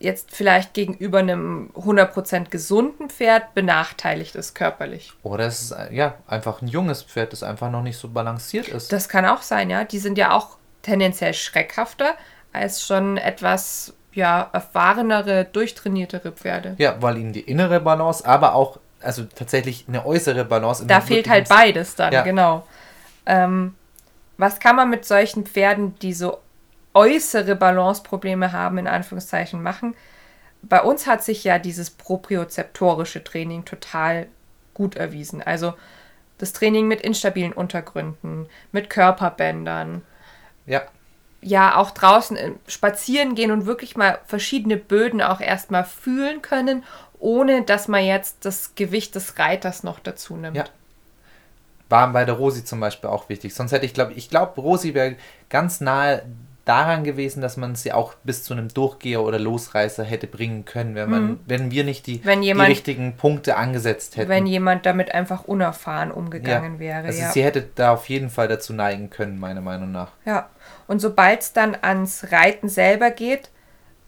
jetzt vielleicht gegenüber einem 100% gesunden Pferd benachteiligt ist körperlich. Oder es ist ja einfach ein junges Pferd, das einfach noch nicht so balanciert ist. Das kann auch sein, ja. Die sind ja auch tendenziell schreckhafter als schon etwas ja, erfahrenere, durchtrainiertere Pferde. Ja, weil ihnen die innere Balance, aber auch also tatsächlich eine äußere Balance. Da fehlt halt beides dann, ja. genau. Ähm, was kann man mit solchen Pferden, die so äußere Balanceprobleme haben, in Anführungszeichen machen. Bei uns hat sich ja dieses propriozeptorische Training total gut erwiesen. Also das Training mit instabilen Untergründen, mit Körperbändern. Ja. Ja, auch draußen äh, spazieren gehen und wirklich mal verschiedene Böden auch erstmal fühlen können, ohne dass man jetzt das Gewicht des Reiters noch dazu nimmt. Ja. War bei der Rosi zum Beispiel auch wichtig. Sonst hätte ich, glaube ich, glaube, Rosi wäre ganz nahe daran gewesen, dass man sie auch bis zu einem Durchgeher oder Losreißer hätte bringen können, wenn man, mhm. wenn wir nicht die, jemand, die, richtigen Punkte angesetzt hätten. Wenn jemand damit einfach unerfahren umgegangen ja. wäre. Also ja. sie hätte da auf jeden Fall dazu neigen können, meiner Meinung nach. Ja. Und sobald es dann ans Reiten selber geht,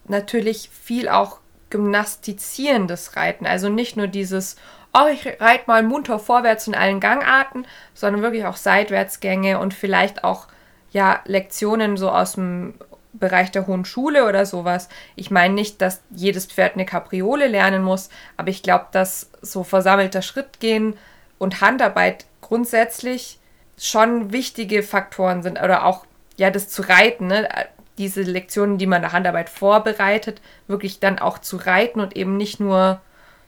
natürlich viel auch gymnastizierendes Reiten. Also nicht nur dieses, oh, ich reite mal munter vorwärts in allen Gangarten, sondern wirklich auch Seitwärtsgänge und vielleicht auch ja, Lektionen so aus dem Bereich der hohen Schule oder sowas. Ich meine nicht, dass jedes Pferd eine Kapriole lernen muss, aber ich glaube, dass so versammelter Schritt gehen und Handarbeit grundsätzlich schon wichtige Faktoren sind oder auch ja das zu reiten, ne? diese Lektionen, die man der Handarbeit vorbereitet, wirklich dann auch zu reiten und eben nicht nur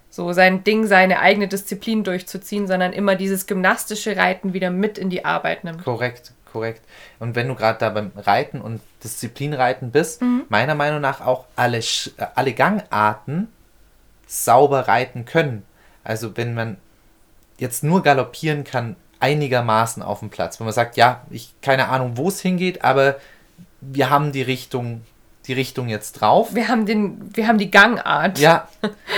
so sein Ding, seine eigene Disziplin durchzuziehen, sondern immer dieses gymnastische Reiten wieder mit in die Arbeit nimmt. Korrekt korrekt. Und wenn du gerade da beim Reiten und Disziplinreiten bist, mhm. meiner Meinung nach auch alle, äh, alle Gangarten sauber reiten können. Also wenn man jetzt nur galoppieren kann, einigermaßen auf dem Platz. Wenn man sagt, ja, ich keine Ahnung, wo es hingeht, aber wir haben die Richtung, die Richtung jetzt drauf. Wir haben den, wir haben die Gangart. Ja,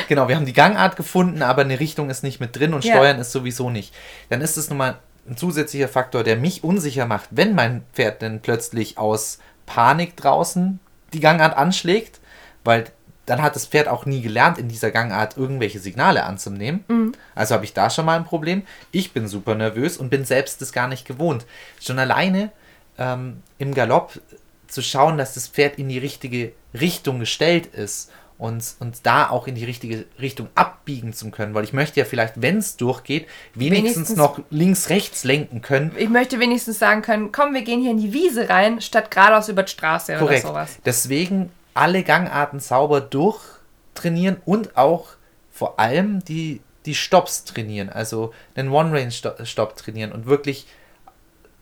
genau, wir haben die Gangart gefunden, aber eine Richtung ist nicht mit drin und ja. Steuern ist sowieso nicht. Dann ist es nun mal ein zusätzlicher Faktor, der mich unsicher macht, wenn mein Pferd denn plötzlich aus Panik draußen die Gangart anschlägt, weil dann hat das Pferd auch nie gelernt, in dieser Gangart irgendwelche Signale anzunehmen. Mhm. Also habe ich da schon mal ein Problem. Ich bin super nervös und bin selbst das gar nicht gewohnt. Schon alleine ähm, im Galopp zu schauen, dass das Pferd in die richtige Richtung gestellt ist und, und da auch in die richtige Richtung abbiegen zu können, weil ich möchte ja vielleicht, wenn es durchgeht, wenigstens, wenigstens, noch links, rechts lenken können. Ich möchte wenigstens sagen können, komm, wir gehen hier in die Wiese rein, statt geradeaus über die Straße Korrekt. oder sowas. Deswegen alle Gangarten sauber durchtrainieren und auch vor allem die, die Stops trainieren, also den One-Range-Stop trainieren und wirklich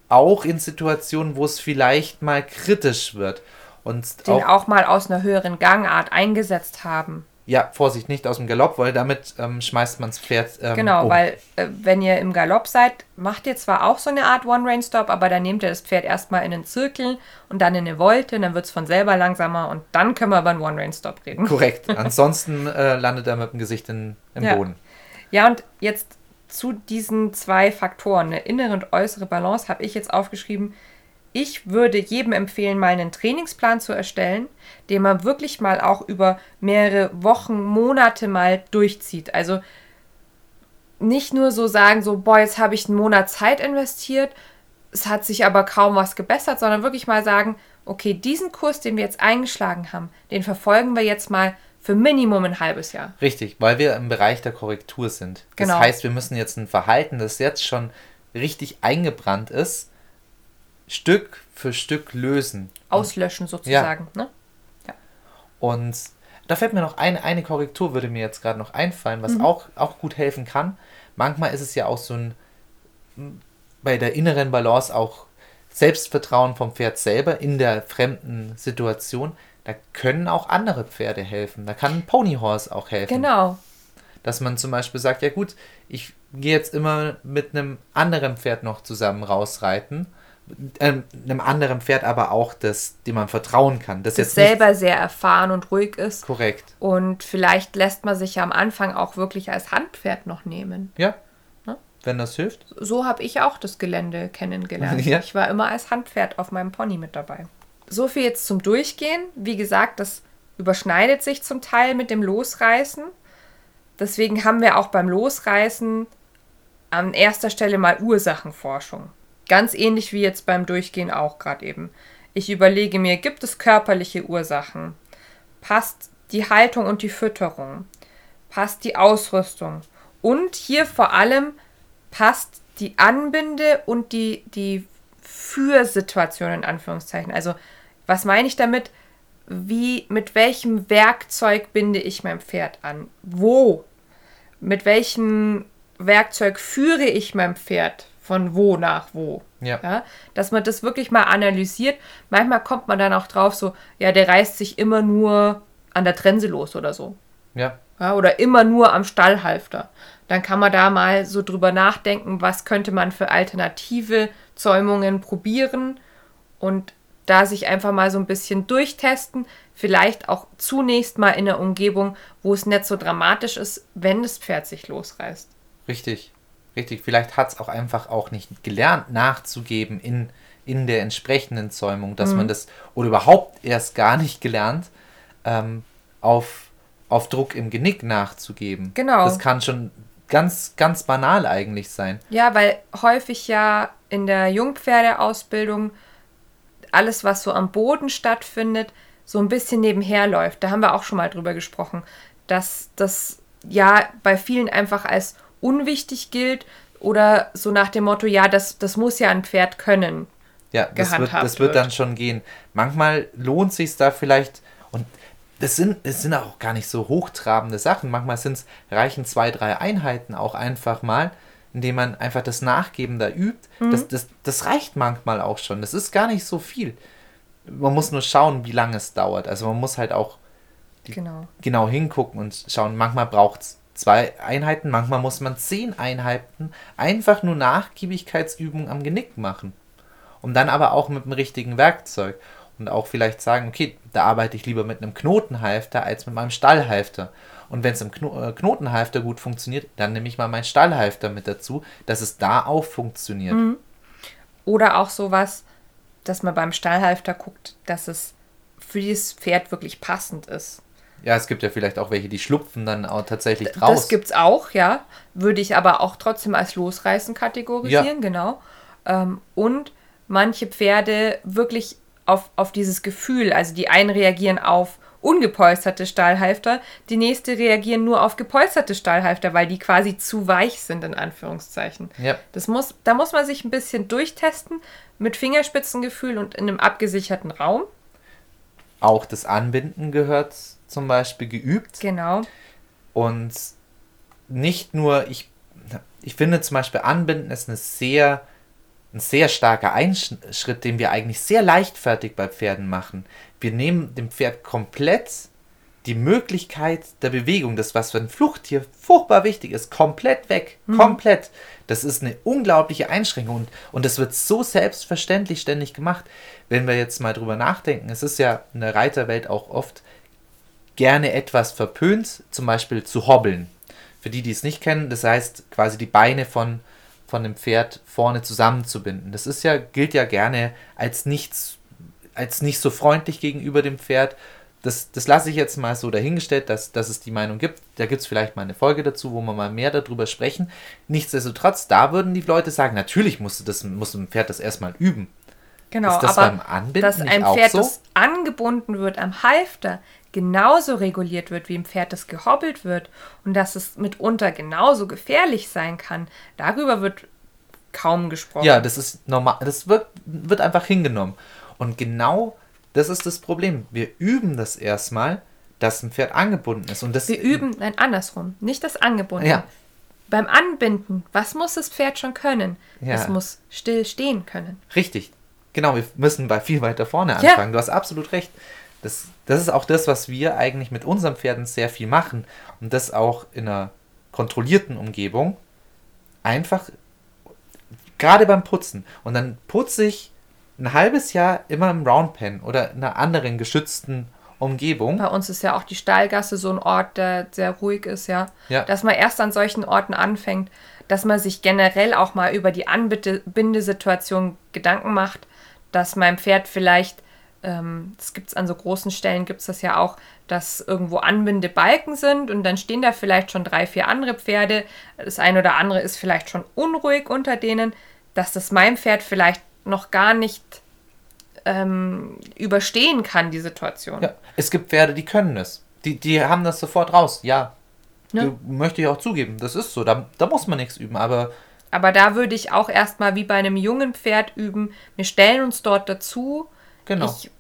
auch in Situationen, wo es vielleicht mal kritisch wird. Und den auch, auch, mal aus einer höheren Gangart eingesetzt haben. ja, Vorsicht, nicht aus dem Galopp, weil damit ähm, schmeißt man das Pferd. Ähm, Genau, um. weil äh, wenn ihr im Galopp seid, macht ihr zwar auch so eine Art One-Rain-Stop, aber dann nehmt ihr das Pferd erstmal in einen Zirkel und dann in eine Volte, und dann wird es von selber langsamer und dann können wir über einen One-Rain-Stop reden. Korrekt. [laughs] Ansonsten äh, landet er mit dem Gesicht in, im Ja. Boden. Ja, und jetzt zu diesen zwei Faktoren, eine innere und äußere Balance, habe ich jetzt aufgeschrieben. Ich würde jedem empfehlen, mal einen Trainingsplan zu erstellen, den man wirklich mal auch über mehrere Wochen, Monate mal durchzieht. Also nicht nur so sagen, so, boah, jetzt habe ich einen Monat Zeit investiert, es hat sich aber kaum was gebessert, sondern wirklich mal sagen, okay, diesen Kurs, den wir jetzt eingeschlagen haben, den verfolgen wir jetzt mal für Minimum ein halbes Jahr. Richtig, weil wir im Bereich der Korrektur sind. Das Genau. heißt, wir müssen jetzt ein Verhalten, das jetzt schon richtig eingebrannt ist, Stück für Stück lösen. Auslöschen sozusagen. Ne? Und da fällt mir noch eine, eine Korrektur, würde mir jetzt gerade noch einfallen, Mhm. was auch, auch gut helfen kann. Manchmal ist es ja auch so ein, bei der inneren Balance auch Selbstvertrauen vom Pferd selber in der fremden Situation. Da können auch andere Pferde helfen. Da kann ein Ponyhorse auch helfen. Genau. Dass man zum Beispiel sagt, ja gut, ich gehe jetzt immer mit einem anderen Pferd noch zusammen rausreiten. Einem anderen Pferd aber auch, das, dem man vertrauen kann. Das, Das jetzt selber sehr erfahren und ruhig ist. korrekt. Und vielleicht lässt man sich ja am Anfang auch wirklich als Handpferd noch nehmen. Ja. Ja. Wenn das hilft. So habe ich auch das Gelände kennengelernt. [laughs] Ja. Ich war immer als Handpferd auf meinem Pony mit dabei. So viel jetzt zum Durchgehen. Wie gesagt, das überschneidet sich zum Teil mit dem Losreißen. Deswegen haben wir auch beim Losreißen an erster Stelle mal Ursachenforschung. Ganz ähnlich wie jetzt beim Durchgehen auch gerade eben. Ich überlege mir, gibt es körperliche Ursachen? Passt die Haltung und die Fütterung? Passt die Ausrüstung? Und hier vor allem passt die Anbinde und die, die Führsituation in Anführungszeichen. Also, was meine ich damit? Wie, mit welchem Werkzeug binde ich mein Pferd an? Wo? Mit welchem Werkzeug führe ich mein Pferd von wo nach wo? Ja. Ja, dass man das wirklich mal analysiert. Manchmal kommt man dann auch drauf, so, ja, der reißt sich immer nur an der Trense los oder so. Ja. Ja, oder immer nur am Stallhalfter. Dann kann man da mal so drüber nachdenken, was könnte man für alternative Zäumungen probieren und da sich einfach mal so ein bisschen durchtesten. Vielleicht auch zunächst mal in einer Umgebung, wo es nicht so dramatisch ist, wenn das Pferd sich losreißt. Richtig. Richtig. Vielleicht hat es auch einfach auch nicht gelernt, nachzugeben in, in der entsprechenden Zäumung, dass Mhm. man das, oder überhaupt erst gar nicht gelernt, ähm, auf, auf Druck im Genick nachzugeben. Genau. Das kann schon ganz, ganz banal eigentlich sein. Ja, weil häufig ja in der Jungpferdeausbildung alles, was so am Boden stattfindet, so ein bisschen nebenher läuft. Da haben wir auch schon mal drüber gesprochen, dass das ja bei vielen einfach als unwichtig gilt oder so nach dem Motto, ja, das, das muss ja ein Pferd können. Ja, das wird, das wird wird. dann schon gehen. Manchmal lohnt sich da vielleicht, und das sind, das sind auch gar nicht so hochtrabende Sachen. Manchmal sind's, reichen zwei, drei Einheiten auch einfach mal, indem man einfach das Nachgeben da übt. Mhm. Das, das, das reicht manchmal auch schon. Das ist gar nicht so viel. Man muss nur schauen, wie lange es dauert. Also man muss halt auch Genau. genau hingucken und schauen. Manchmal braucht es zwei Einheiten, manchmal muss man zehn Einheiten einfach nur Nachgiebigkeitsübungen am Genick machen. Und dann aber auch mit dem richtigen Werkzeug. Und auch vielleicht sagen, okay, da arbeite ich lieber mit einem Knotenhalfter als mit meinem Stallhalfter. Und wenn es im Kno äh, Knotenhalfter gut funktioniert, dann nehme ich mal meinen Stallhalfter mit dazu, dass es da auch funktioniert. Oder auch sowas, dass man beim Stallhalfter guckt, dass es für dieses Pferd wirklich passend ist. Ja, es gibt ja vielleicht auch welche, die schlupfen dann auch tatsächlich Das raus. gibt's auch, ja. Würde ich aber auch trotzdem als Losreißen kategorisieren, Ja. genau. Ähm, und manche Pferde wirklich auf, auf dieses Gefühl, also die einen reagieren auf ungepolsterte Stahlhalfter, die nächste reagieren nur auf gepolsterte Stahlhalfter, weil die quasi zu weich sind, in Anführungszeichen. Ja. Das muss, da muss man sich ein bisschen durchtesten mit Fingerspitzengefühl und in einem abgesicherten Raum. Auch das Anbinden gehört zum Beispiel geübt. Genau. Und nicht nur, ich, ich finde zum Beispiel Anbinden ist eine sehr, ein sehr starker Einschritt, den wir eigentlich sehr leichtfertig bei Pferden machen. Wir nehmen dem Pferd komplett die Möglichkeit der Bewegung, das was für ein Fluchttier furchtbar wichtig ist, komplett weg. Komplett. Das ist eine unglaubliche Einschränkung und, und das wird so selbstverständlich ständig gemacht. Wenn wir jetzt mal drüber nachdenken, es ist ja in der Reiterwelt auch oft gerne etwas verpönt, zum Beispiel zu hobbeln. Für die, die es nicht kennen, das heißt quasi die Beine von, von dem Pferd vorne zusammenzubinden. Das ist ja, gilt ja gerne als nichts, als nicht so freundlich gegenüber dem Pferd. Das, das lasse ich jetzt mal so dahingestellt, dass, dass es die Meinung gibt. Da gibt es vielleicht mal eine Folge dazu, wo wir mal mehr darüber sprechen. Nichtsdestotrotz, da würden die Leute sagen, natürlich musste das, muss ein Pferd das erstmal üben. Genau, Ist das aber beim Anbinden dass ein Pferd, so? das angebunden wird am Halfter, genauso reguliert wird wie ein Pferd, das gehobbelt wird und dass es mitunter genauso gefährlich sein kann, darüber wird kaum gesprochen. Ja, das ist normal. Das wird, wird einfach hingenommen. Und genau das ist das Problem. Wir üben das erstmal, dass ein Pferd angebunden ist. Und das Wir üben, nein, andersrum, nicht das Angebunden. Ja. Beim Anbinden, was muss das Pferd schon können? Ja. Es muss still stehen können. Richtig. Genau, wir müssen bei viel weiter vorne Ja. anfangen. Du hast absolut recht. Das, das ist auch das, was wir eigentlich mit unseren Pferden sehr viel machen. Und das auch in einer kontrollierten Umgebung. Einfach, gerade beim Putzen. Und dann putze ich ein halbes Jahr immer im Roundpen oder in einer anderen geschützten Umgebung. Bei uns ist ja auch die Stallgasse so ein Ort, der sehr ruhig ist, ja. Ja. Dass man erst an solchen Orten anfängt, dass man sich generell auch mal über die Anbindesituation Gedanken macht, dass mein Pferd vielleicht, ähm, das gibt es an so großen Stellen, gibt es das ja auch, dass irgendwo Anbindebalken sind und dann stehen da vielleicht schon drei, vier andere Pferde. Das eine oder andere ist vielleicht schon unruhig unter denen, dass das mein Pferd vielleicht noch gar nicht ähm, überstehen kann, die Situation. Ja, es gibt Pferde, die können es. Die, die haben das sofort raus. Ja. Du, möchte ich auch zugeben. Das ist so. Da, da muss man nichts üben. Aber Aber da würde ich auch erstmal wie bei einem jungen Pferd üben. Wir stellen uns dort dazu. Genau. Ich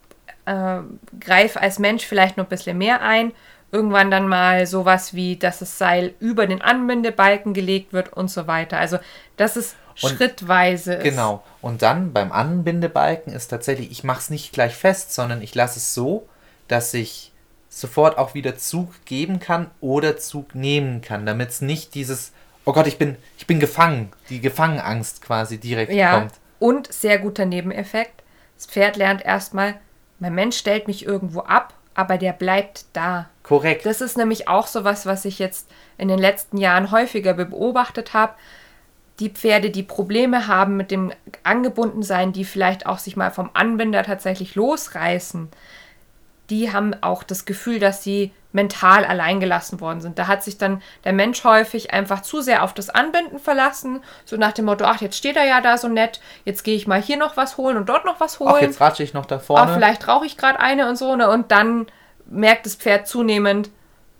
äh, greife als Mensch vielleicht noch ein bisschen mehr ein. Irgendwann dann mal sowas wie, dass das Seil über den Anbindebalken gelegt wird und so weiter. Also, dass es Und- schrittweise ist. Genau. Und dann beim Anbindebalken ist tatsächlich, ich mache es nicht gleich fest, sondern ich lasse es so, dass ich sofort auch wieder Zug geben kann oder Zug nehmen kann, damit es nicht dieses, oh Gott, ich bin, ich bin gefangen, die Gefangenangst quasi direkt Ja. kommt. Und sehr guter Nebeneffekt. Das Pferd lernt erstmal, mein Mensch stellt mich irgendwo ab, aber der bleibt da. Korrekt. Das ist nämlich auch so was, was ich jetzt in den letzten Jahren häufiger beobachtet habe. Die Pferde, die Probleme haben mit dem Angebundensein, die vielleicht auch sich mal vom Anbinder tatsächlich losreißen, die haben auch das Gefühl, dass sie mental alleingelassen worden sind. Da hat sich dann der Mensch häufig einfach zu sehr auf das Anbinden verlassen, so nach dem Motto, ach, jetzt steht er ja da so nett, jetzt gehe ich mal hier noch was holen und dort noch was holen. Ach, jetzt ratsche ich noch da vorne. vielleicht rauche ich gerade eine und so, ne? Und dann merkt das Pferd zunehmend,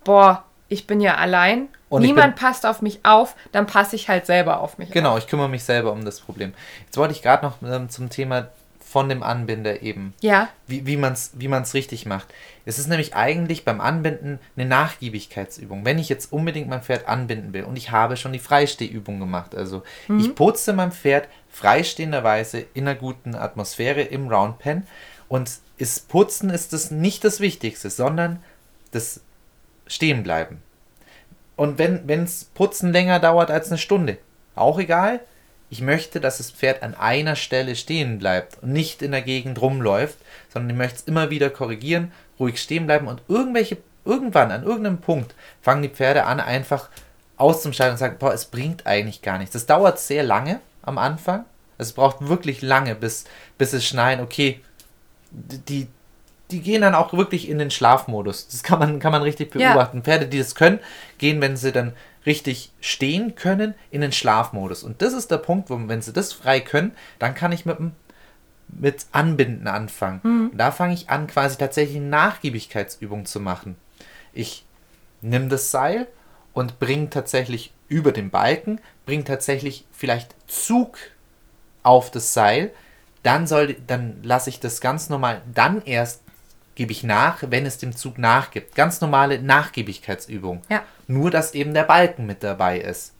boah, ich bin ja allein. Und Niemand passt auf mich auf, dann passe ich halt selber auf mich Genau, auf. ich kümmere mich selber um das Problem. Jetzt wollte ich gerade noch ähm, zum Thema von dem Anbinder eben, Ja, wie, wie man es wie man's richtig macht. Es ist nämlich eigentlich beim Anbinden eine Nachgiebigkeitsübung. Wenn ich jetzt unbedingt mein Pferd anbinden will und ich habe schon die Freistehübung gemacht, also ich putze mein Pferd freistehenderweise in einer guten Atmosphäre im Roundpen und ist Putzen ist das nicht das Wichtigste, sondern das Stehenbleiben. Und wenn es Putzen länger dauert als eine Stunde, auch egal. Ich möchte, dass das Pferd an einer Stelle stehen bleibt und nicht in der Gegend rumläuft, sondern ich möchte es immer wieder korrigieren, ruhig stehen bleiben und irgendwelche, irgendwann an irgendeinem Punkt fangen die Pferde an, einfach auszusteigen und sagen, boah, es bringt eigentlich gar nichts. Das dauert sehr lange am Anfang. Es braucht wirklich lange, bis, bis es schneien, okay, die, die gehen dann auch wirklich in den Schlafmodus. Das kann man, kann man richtig Ja. beobachten. Pferde, die das können, gehen, wenn sie dann richtig stehen können, in den Schlafmodus. Und das ist der Punkt, wo, wenn sie das frei können, dann kann ich mit dem mit Anbinden anfangen. Und da fange ich an, quasi tatsächlich eine Nachgiebigkeitsübung zu machen. Ich nehme das Seil und bringe tatsächlich über den Balken, bringe tatsächlich vielleicht Zug auf das Seil, dann soll, dann lasse ich das ganz normal, dann erst gebe ich nach, wenn es dem Zug nachgibt. Ganz normale Nachgiebigkeitsübung. Ja. Nur, dass eben der Balken mit dabei ist.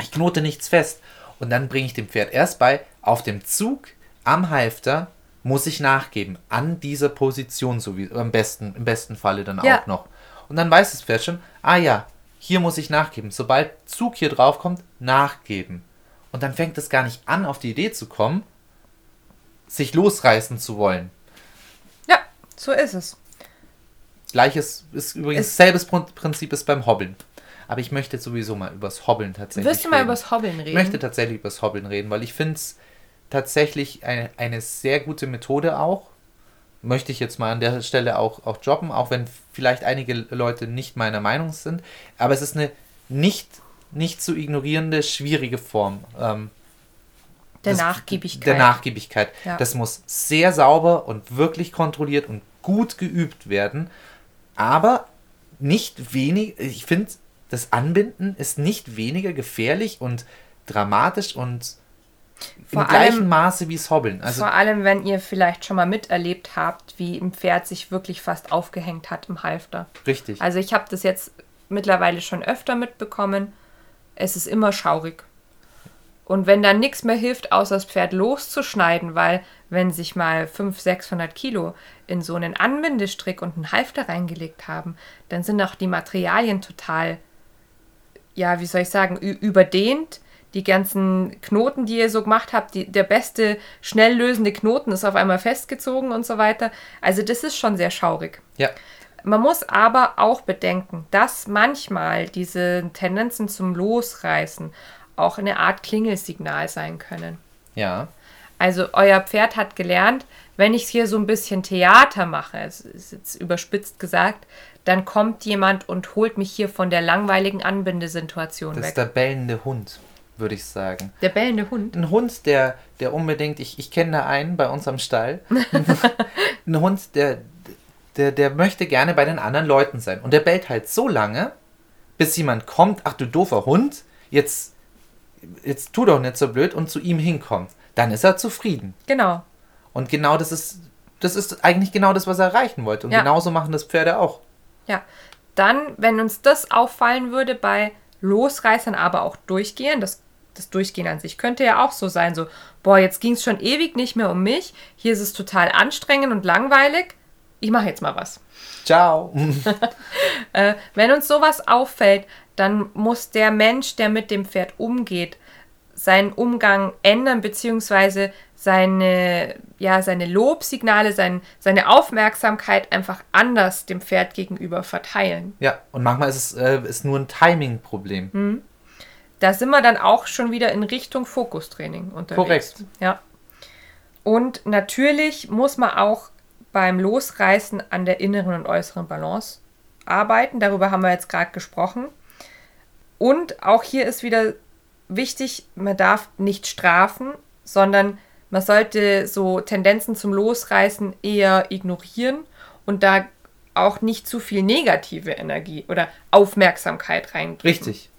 Ich knote nichts fest. Und dann bringe ich dem Pferd erst bei, auf dem Zug, am Halfter, muss ich nachgeben. An dieser Position, so wie am besten, im besten Falle dann Ja. auch noch. Und dann weiß das Pferd schon, ah ja, hier muss ich nachgeben. Sobald Zug hier drauf kommt, nachgeben. Und dann fängt es gar nicht an, auf die Idee zu kommen, sich losreißen zu wollen. So ist es. Gleiches ist übrigens, Ist- selbes Prin- Prinzip ist beim Hobbeln. Aber ich möchte jetzt sowieso mal übers Hobbeln tatsächlich Wirst du mal reden. übers Hobbeln reden? Ich möchte tatsächlich übers Hobbeln reden, weil ich finde es tatsächlich eine, eine sehr gute Methode auch. Möchte ich jetzt mal an der Stelle auch, auch droppen, auch wenn vielleicht einige Leute nicht meiner Meinung sind. Aber es ist eine nicht, nicht zu ignorierende, schwierige Form. Ähm, der das- Nachgiebigkeit. Der Nachgiebigkeit. Ja. Das muss sehr sauber und wirklich kontrolliert und gut geübt werden. Aber nicht wenig, ich finde, das Anbinden ist nicht weniger gefährlich und dramatisch und Vor im gleichen allem- Maße wie das Hobbeln. Also Vor allem, wenn ihr vielleicht schon mal miterlebt habt, wie ein Pferd sich wirklich fast aufgehängt hat im Halfter. richtig. Also ich habe das jetzt mittlerweile schon öfter mitbekommen. Es ist immer schaurig. Und wenn dann nichts mehr hilft, außer das Pferd loszuschneiden, weil wenn sich mal 500, 600 Kilo in so einen Anbindestrick und einen Halfter reingelegt haben, dann sind auch die Materialien total, ja, wie soll ich sagen, überdehnt. Die ganzen Knoten, die ihr so gemacht habt, die, der beste schnell lösende Knoten ist auf einmal festgezogen und so weiter. Also das ist schon sehr schaurig. ja, Man muss aber auch bedenken, dass manchmal diese Tendenzen zum Losreißen auch eine Art Klingelsignal sein können. ja, Also euer Pferd hat gelernt, wenn ich hier so ein bisschen Theater mache, es ist jetzt überspitzt gesagt, dann kommt jemand und holt mich hier von der langweiligen Anbindesituation das weg. ist der bellende Hund, würde ich sagen. Der bellende Hund. Ein Hund, der, der unbedingt, ich, ich kenne da einen bei uns am Stall, [laughs] ein Hund, der, der, der möchte gerne bei den anderen Leuten sein. Und der bellt halt so lange, bis jemand kommt, ach du doofer Hund, jetzt, jetzt tu doch nicht so blöd und zu ihm hinkommt. Dann ist er zufrieden. Genau. Und genau das ist, das ist eigentlich genau das, was er erreichen wollte. Und Ja. genauso machen das Pferde auch. Ja, dann, wenn uns das auffallen würde bei Losreißern, aber auch Durchgehen, das, das Durchgehen an sich könnte ja auch so sein, so, boah, jetzt ging es schon ewig nicht mehr um mich, hier ist es total anstrengend und langweilig, ich mache jetzt mal was. Ciao. [laughs] Äh, wenn uns sowas auffällt, dann muss der Mensch, der mit dem Pferd umgeht, seinen Umgang ändern, beziehungsweise seine, ja, seine Lobsignale, sein, seine Aufmerksamkeit einfach anders dem Pferd gegenüber verteilen. Ja, und manchmal ist es äh, ist nur ein Timing-Problem. Hm. Da sind wir dann auch schon wieder in Richtung Fokustraining unterwegs. Korrekt. Ja. Und natürlich muss man auch beim Losreißen an der inneren und äußeren Balance arbeiten. Darüber haben wir jetzt gerade gesprochen. Und auch hier ist wieder wichtig, man darf nicht strafen, sondern man sollte so Tendenzen zum Losreißen eher ignorieren und da auch nicht zu viel negative Energie oder Aufmerksamkeit rein. Richtig.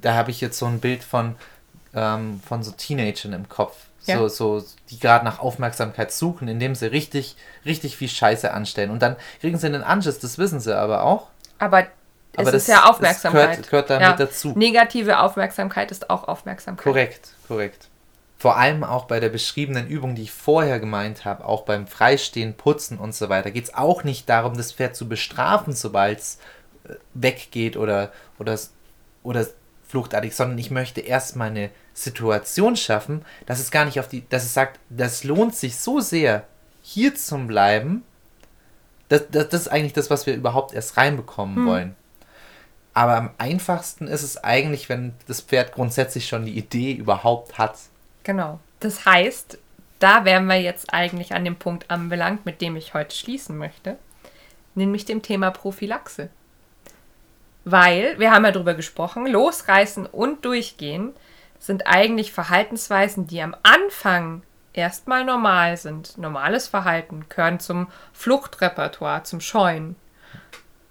Da habe ich jetzt so ein Bild von, ähm, von so Teenagern im Kopf. Ja. So, so, die gerade nach Aufmerksamkeit suchen, indem sie richtig, richtig viel Scheiße anstellen. Und dann kriegen sie einen Anschiss, das wissen sie aber auch. Aber es Aber ist das- ja das Aufmerksamkeit. gehört- gehört damit dazu. Negative Aufmerksamkeit ist auch Aufmerksamkeit. Korrekt, korrekt. Vor allem auch bei der beschriebenen Übung, die ich vorher gemeint habe, auch beim Freistehen, Putzen und so weiter, geht es auch nicht darum, das Pferd zu bestrafen, sobald es äh, weggeht oder, oder, oder fluchtartig, sondern ich möchte erstmal eine Situation schaffen, dass es gar nicht auf die, dass es sagt, das lohnt sich so sehr, hier zu bleiben. Das, das, das ist eigentlich das, was wir überhaupt erst reinbekommen wollen. Aber am einfachsten ist es eigentlich, wenn das Pferd grundsätzlich schon die Idee überhaupt hat. Genau. Das heißt, da wären wir jetzt eigentlich an dem Punkt anbelangt, mit dem ich heute schließen möchte, nämlich dem Thema Prophylaxe. Weil, wir haben ja darüber gesprochen, losreißen und durchgehen sind eigentlich Verhaltensweisen, die am Anfang erstmal normal sind. Normales Verhalten gehören zum Fluchtrepertoire, zum Scheuen.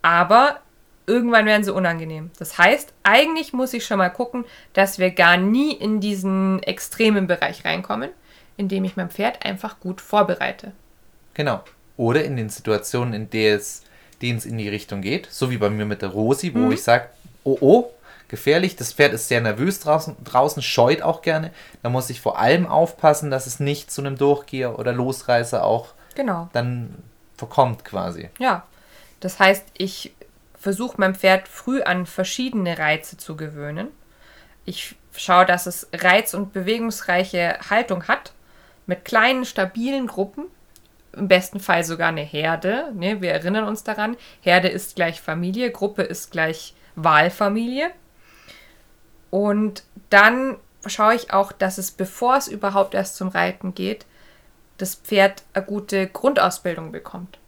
Aber irgendwann werden sie unangenehm. Das heißt, eigentlich muss ich schon mal gucken, dass wir gar nie in diesen extremen Bereich reinkommen, indem ich mein Pferd einfach gut vorbereite. Genau. Oder in den Situationen, in denen es, denen es in die Richtung geht, so wie bei mir mit der Rosi, wo ich sage, oh oh, gefährlich, das Pferd ist sehr nervös draußen, draußen, scheut auch gerne. Da muss ich vor allem aufpassen, dass es nicht zu einem Durchgeher oder Losreißer auch Genau. dann verkommt quasi. Ja. Das heißt, ich versuche meinem Pferd früh an verschiedene Reize zu gewöhnen. Ich schaue, dass es reiz- und bewegungsreiche Haltung hat, mit kleinen, stabilen Gruppen. Im besten Fall sogar eine Herde. Ne? Wir erinnern uns daran, Herde ist gleich Familie, Gruppe ist gleich Wahlfamilie. Und dann schaue ich auch, dass es, bevor es überhaupt erst zum Reiten geht, das Pferd eine gute Grundausbildung bekommt.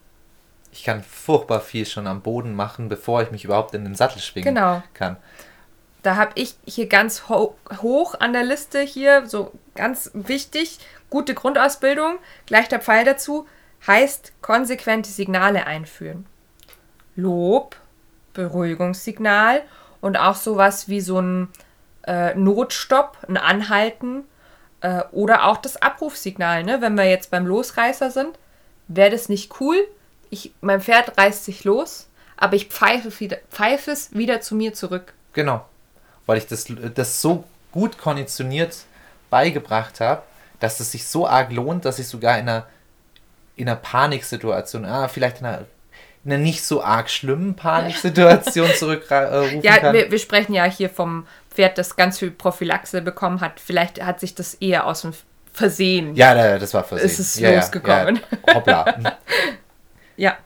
Ich kann furchtbar viel schon am Boden machen, bevor ich mich überhaupt in den Sattel schwingen Genau. kann. Da habe ich hier ganz ho hoch an der Liste hier, so ganz wichtig, gute Grundausbildung, gleich der Pfeil dazu, heißt konsequente Signale einführen. Lob, Beruhigungssignal und auch sowas wie so ein äh, Notstopp, ein Anhalten äh, oder auch das Abrufsignal. Ne? Wenn wir jetzt beim Losreißer sind, wäre das nicht cool. Ich, mein Pferd reißt sich los, aber ich pfeife, wieder, pfeife es wieder zu mir zurück. Genau. Weil ich das, das so gut konditioniert beigebracht habe, dass es sich so arg lohnt, dass ich sogar in einer, in einer Paniksituation, ah, vielleicht in einer, in einer nicht so arg schlimmen Paniksituation [laughs] zurückrufen Ja, kann. wir, wir sprechen ja hier vom Pferd, das ganz viel Prophylaxe bekommen hat. Vielleicht hat sich das eher aus dem Versehen. ja, da- das war versehen. Ist es ja, ja, losgekommen. Ja, hoppla. [laughs] Ja.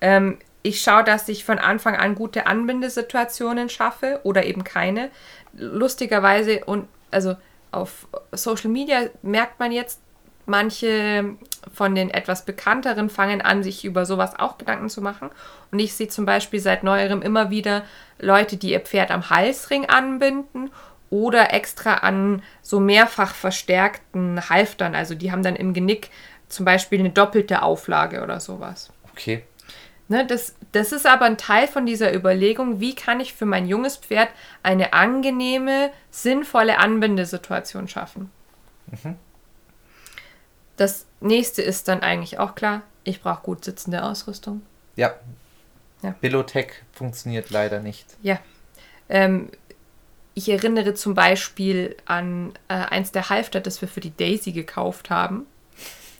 Ähm, ich schaue, dass ich von Anfang an gute Anbindesituationen schaffe oder eben keine. Lustigerweise und also auf Social Media merkt man jetzt, manche von den etwas bekannteren fangen an, sich über sowas auch Gedanken zu machen. Und ich sehe zum Beispiel seit neuerem immer wieder Leute, die ihr Pferd am Halsring anbinden oder extra an so mehrfach verstärkten Halftern. Also die haben dann im Genick zum Beispiel eine doppelte Auflage oder sowas. Okay. Ne, das, das ist aber ein Teil von dieser Überlegung, wie kann ich für mein junges Pferd eine angenehme, sinnvolle Anbindesituation schaffen. Das nächste ist dann eigentlich auch klar, ich brauche gut sitzende Ausrüstung. Ja. Ja. Billotech funktioniert leider nicht. Ja. Ähm, ich erinnere zum Beispiel an äh, eins der Halfter, das wir für die Daisy gekauft haben,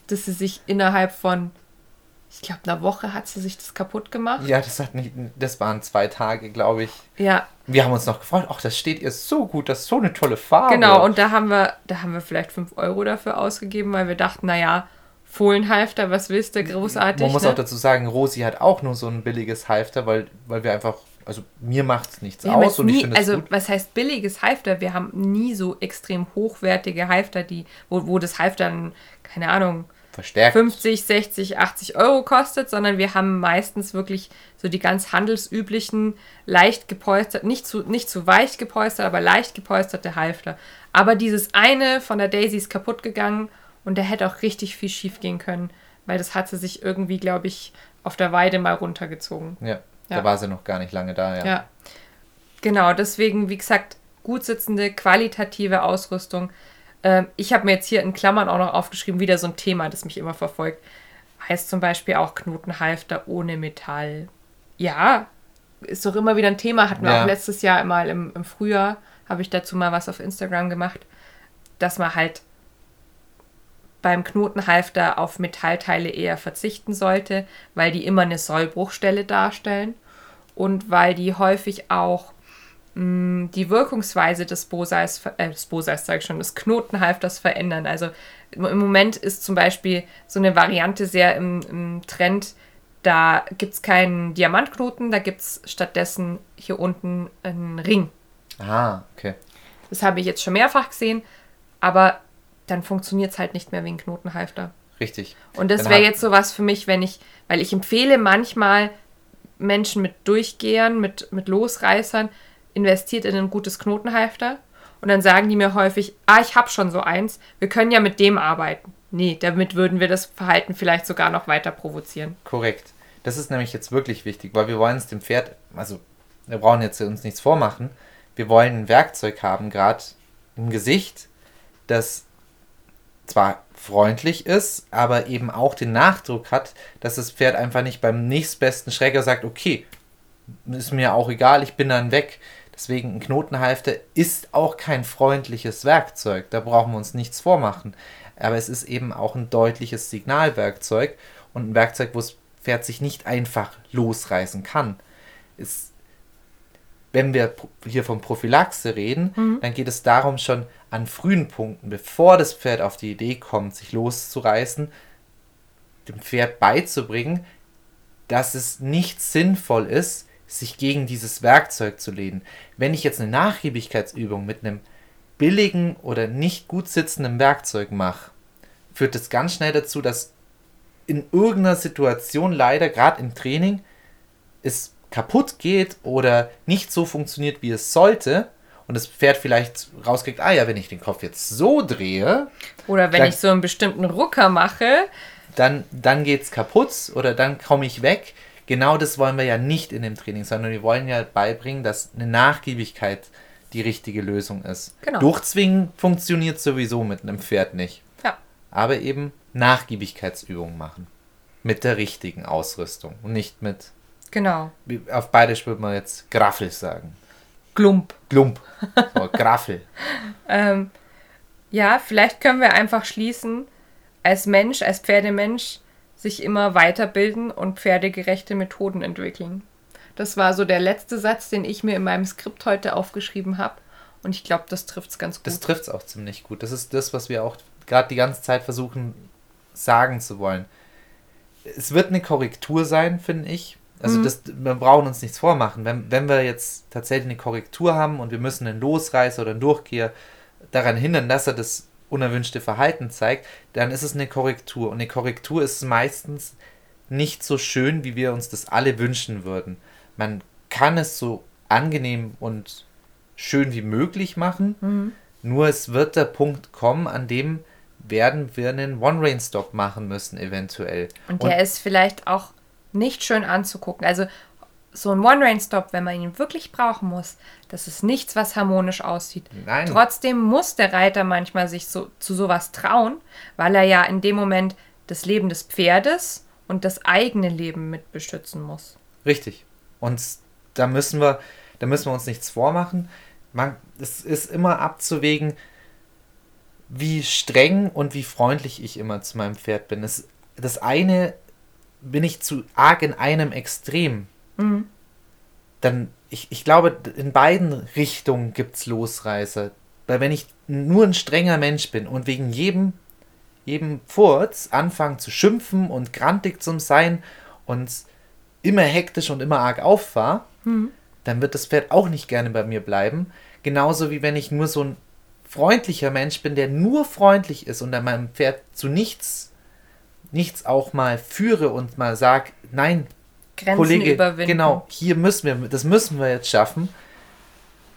dass sie sich innerhalb von, ich glaube, einer Woche hat sie sich das kaputt gemacht. Ja, das hat nicht, das waren zwei Tage, glaube ich. Ja, Wir haben uns noch gefreut, ach, das steht ihr so gut, das ist so eine tolle Farbe. Genau, und da haben wir, da haben wir vielleicht 5 Euro dafür ausgegeben, weil wir dachten, naja, Fohlenhalfter, was willst du, großartig. Man muss ne? auch dazu sagen, Rosi hat auch nur so ein billiges Halfter, weil, weil wir einfach, also mir macht es nichts wir aus und ich nie, finde es also gut. was heißt billiges Halfter? Wir haben nie so extrem hochwertige Halfter, die, wo, wo das Halfter dann, keine Ahnung, Verstärkt. 50, 60, 80 Euro kostet, sondern wir haben meistens wirklich so die ganz handelsüblichen, leicht gepolstert, nicht zu, nicht zu weich gepolstert, aber leicht gepolsterte Halfter. Aber dieses eine von der Daisy ist kaputt gegangen und der hätte auch richtig viel schief gehen können, weil das hat sie sich irgendwie, glaube ich, auf der Weide mal runtergezogen. Ja, Ja. da war sie noch gar nicht lange da, ja. Ja. Genau, deswegen, wie gesagt, gut sitzende, qualitative Ausrüstung. Ähm, ich habe mir jetzt hier in Klammern auch noch aufgeschrieben, wieder so ein Thema, das mich immer verfolgt. Heißt zum Beispiel auch Knotenhalfter ohne Metall. Ja, ist doch immer wieder ein Thema. Hatten wir Ja. auch letztes Jahr mal im, im Frühjahr, habe ich dazu mal was auf Instagram gemacht, dass man halt beim Knotenhalfter auf Metallteile eher verzichten sollte, weil die immer eine Sollbruchstelle darstellen und weil die häufig auch mh, die Wirkungsweise des Boseis, äh, des Boseis sage ich schon, des Knotenhalfters verändern. Also im Moment ist zum Beispiel so eine Variante sehr im, im Trend, da gibt es keinen Diamantknoten, da gibt es stattdessen hier unten einen Ring. Ah, okay. Das habe ich jetzt schon mehrfach gesehen, aber dann funktioniert es halt nicht mehr wie ein Knotenhalfter. Richtig. Und das wäre jetzt sowas für mich, wenn ich, weil ich empfehle manchmal Menschen mit Durchgehern, mit, mit Losreißern, investiert in ein gutes Knotenhalfter. Und dann sagen die mir häufig, ah, ich habe schon so eins, wir können ja mit dem arbeiten. Nee, damit würden wir das Verhalten vielleicht sogar noch weiter provozieren. Korrekt. Das ist nämlich jetzt wirklich wichtig, weil wir wollen es dem Pferd, also wir brauchen jetzt uns nichts vormachen, wir wollen ein Werkzeug haben, gerade im Gesicht, das zwar freundlich ist, aber eben auch den Nachdruck hat, dass das Pferd einfach nicht beim nächstbesten Schrecker sagt, okay, ist mir auch egal, ich bin dann weg. Deswegen ein Knotenhalfter ist auch kein freundliches Werkzeug, da brauchen wir uns nichts vormachen. Aber es ist eben auch ein deutliches Signalwerkzeug und ein Werkzeug, wo das Pferd sich nicht einfach losreißen kann. Es, wenn wir hier von Prophylaxe reden, mhm. dann geht es darum, schon an frühen Punkten, bevor das Pferd auf die Idee kommt, sich loszureißen, dem Pferd beizubringen, dass es nicht sinnvoll ist, sich gegen dieses Werkzeug zu lehnen. Wenn ich jetzt eine Nachgiebigkeitsübung mit einem billigen oder nicht gut sitzenden Werkzeug mache, führt das ganz schnell dazu, dass in irgendeiner Situation leider, gerade im Training, es kaputt geht oder nicht so funktioniert, wie es sollte und das Pferd vielleicht rauskriegt, ah ja, wenn ich den Kopf jetzt so drehe. Oder wenn dann, ich so einen bestimmten Rucker mache. Dann, dann geht es kaputt oder dann komme ich weg. Genau das wollen wir ja nicht in dem Training, sondern wir wollen ja beibringen, dass eine Nachgiebigkeit die richtige Lösung ist. Genau. Durchzwingen funktioniert sowieso mit einem Pferd nicht. Ja. Aber eben Nachgiebigkeitsübungen machen. Mit der richtigen Ausrüstung und nicht mit Genau. Auf Bayerisch würde man jetzt Graffel sagen. Glump. Glump. So, Graffel. [laughs] ähm, ja, vielleicht können wir einfach schließen, als Mensch, als Pferdemensch, sich immer weiterbilden und pferdegerechte Methoden entwickeln. Das war so der letzte Satz, den ich mir in meinem Skript heute aufgeschrieben habe. Und ich glaube, das trifft es ganz gut. Das trifft es auch ziemlich gut. Das ist das, was wir auch gerade die ganze Zeit versuchen sagen zu wollen. Es wird eine Korrektur sein, finde ich, also mhm. das, wir brauchen uns nichts vormachen. Wenn, wenn wir jetzt tatsächlich eine Korrektur haben und wir müssen einen Losreißer oder einen Durchgeher daran hindern, dass er das unerwünschte Verhalten zeigt, dann ist es eine Korrektur. Und eine Korrektur ist meistens nicht so schön, wie wir uns das alle wünschen würden. Man kann es so angenehm und schön wie möglich machen, mhm. nur es wird der Punkt kommen, an dem werden wir einen One-Rain-Stop machen müssen, eventuell. Und der und ist vielleicht auch nicht schön anzugucken. Also so ein One-Rain-Stop, wenn man ihn wirklich brauchen muss, das ist nichts, was harmonisch aussieht. Nein. Trotzdem muss der Reiter manchmal sich so, zu sowas trauen, weil er ja in dem Moment das Leben des Pferdes und das eigene Leben mit beschützen muss. Richtig. Und da müssen wir, da müssen wir uns nichts vormachen. Man, es ist immer abzuwägen, wie streng und wie freundlich ich immer zu meinem Pferd bin. Es, das eine bin ich zu arg in einem Extrem, mhm. dann, ich, ich glaube, in beiden Richtungen gibt es Losreißer. Weil wenn ich nur ein strenger Mensch bin und wegen jedem, jedem Furz anfange zu schimpfen und grantig zu sein und immer hektisch und immer arg auffahre, mhm. dann wird das Pferd auch nicht gerne bei mir bleiben. Genauso wie wenn ich nur so ein freundlicher Mensch bin, der nur freundlich ist und an meinem Pferd zu nichts nichts auch mal führe und mal sag, nein, Grenzen Kollege, überwinden. genau, hier müssen wir, das müssen wir jetzt schaffen.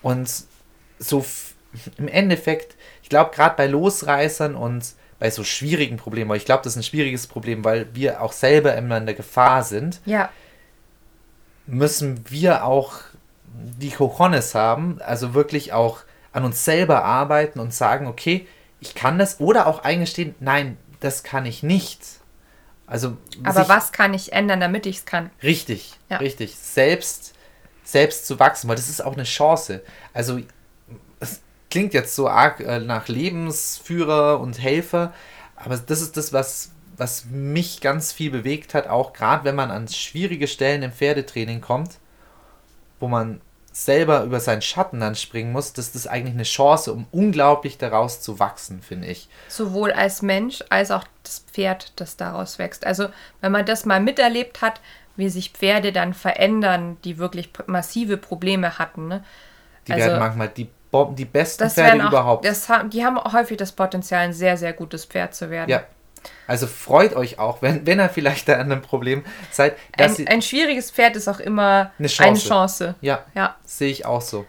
Und so im Endeffekt, ich glaube, gerade bei Losreißern und bei so schwierigen Problemen, weil ich glaube, das ist ein schwieriges Problem, weil wir auch selber immer in der Gefahr sind, ja. müssen wir auch die Cojones haben, also wirklich auch an uns selber arbeiten und sagen, okay, ich kann das oder auch eingestehen, nein, das kann ich nicht. Also Aber was kann ich ändern, damit ich es kann? Richtig, ja. richtig. Selbst, selbst zu wachsen, weil das ist auch eine Chance. Also es klingt jetzt so arg äh, nach Lebensführer und Helfer, aber das ist das, was, was mich ganz viel bewegt hat, auch gerade wenn man an schwierige Stellen im Pferdetraining kommt, wo man selber über seinen Schatten dann springen muss, das ist eigentlich eine Chance, um unglaublich daraus zu wachsen, finde ich. Sowohl als Mensch als auch das Pferd, das daraus wächst. Also wenn man das mal miterlebt hat, wie sich Pferde dann verändern, die wirklich massive Probleme hatten. Ne? Die also, werden manchmal die, die besten Pferde auch, überhaupt. Das, die haben häufig das Potenzial, ein sehr, sehr gutes Pferd zu werden. Ja, also freut euch auch, wenn, wenn ihr vielleicht da an einem Problem seid. Ein, ein, schwieriges Pferd ist auch immer eine Chance. Eine Chance. Ja, ja. sehe ich auch so.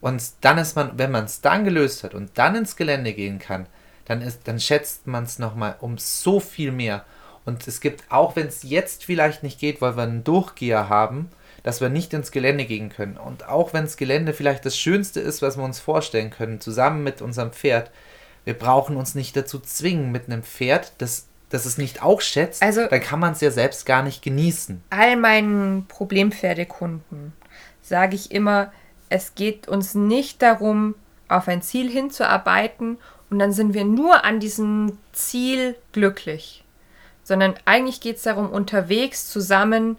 Und dann ist man, wenn man es dann gelöst hat und dann ins Gelände gehen kann, dann, ist, dann schätzt man es nochmal um so viel mehr. Und es gibt, auch wenn es jetzt vielleicht nicht geht, weil wir einen Durchgeher haben, dass wir nicht ins Gelände gehen können. Und auch wenn das Gelände vielleicht das Schönste ist, was wir uns vorstellen können, zusammen mit unserem Pferd, wir brauchen uns nicht dazu zwingen mit einem Pferd, das, das es nicht auch schätzt, also, dann kann man es ja selbst gar nicht genießen. All meinen Problempferdekunden sage ich immer, es geht uns nicht darum, auf ein Ziel hinzuarbeiten und dann sind wir nur an diesem Ziel glücklich, sondern eigentlich geht es darum, unterwegs zusammen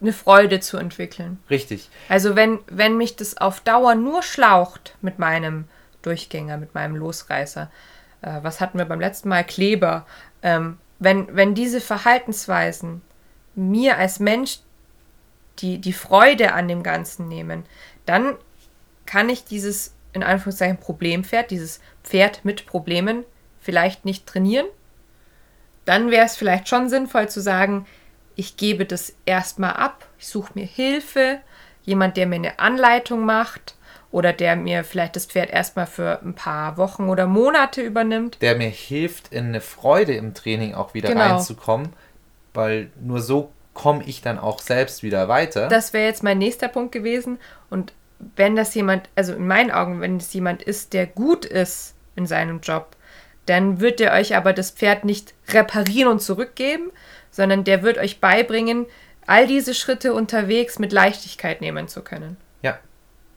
eine Freude zu entwickeln. Richtig. Also wenn, wenn mich das auf Dauer nur schlaucht mit meinem Durchgänger, mit meinem Losreißer, äh, was hatten wir beim letzten Mal? Kleber. Ähm, wenn, wenn diese Verhaltensweisen mir als Mensch die, die Freude an dem Ganzen nehmen, dann kann ich dieses, in Anführungszeichen, Problempferd, dieses Pferd mit Problemen vielleicht nicht trainieren. Dann wäre es vielleicht schon sinnvoll zu sagen, ich gebe das erstmal ab, ich suche mir Hilfe, jemand, der mir eine Anleitung macht oder der mir vielleicht das Pferd erstmal für ein paar Wochen oder Monate übernimmt. Der mir hilft, in eine Freude im Training auch wieder Genau. reinzukommen, weil nur so komme ich dann auch selbst wieder weiter. Das wäre jetzt mein nächster Punkt gewesen. Und wenn das jemand, also in meinen Augen, wenn es jemand ist, der gut ist in seinem Job, dann wird der euch aber das Pferd nicht reparieren und zurückgeben, sondern der wird euch beibringen, all diese Schritte unterwegs mit Leichtigkeit nehmen zu können.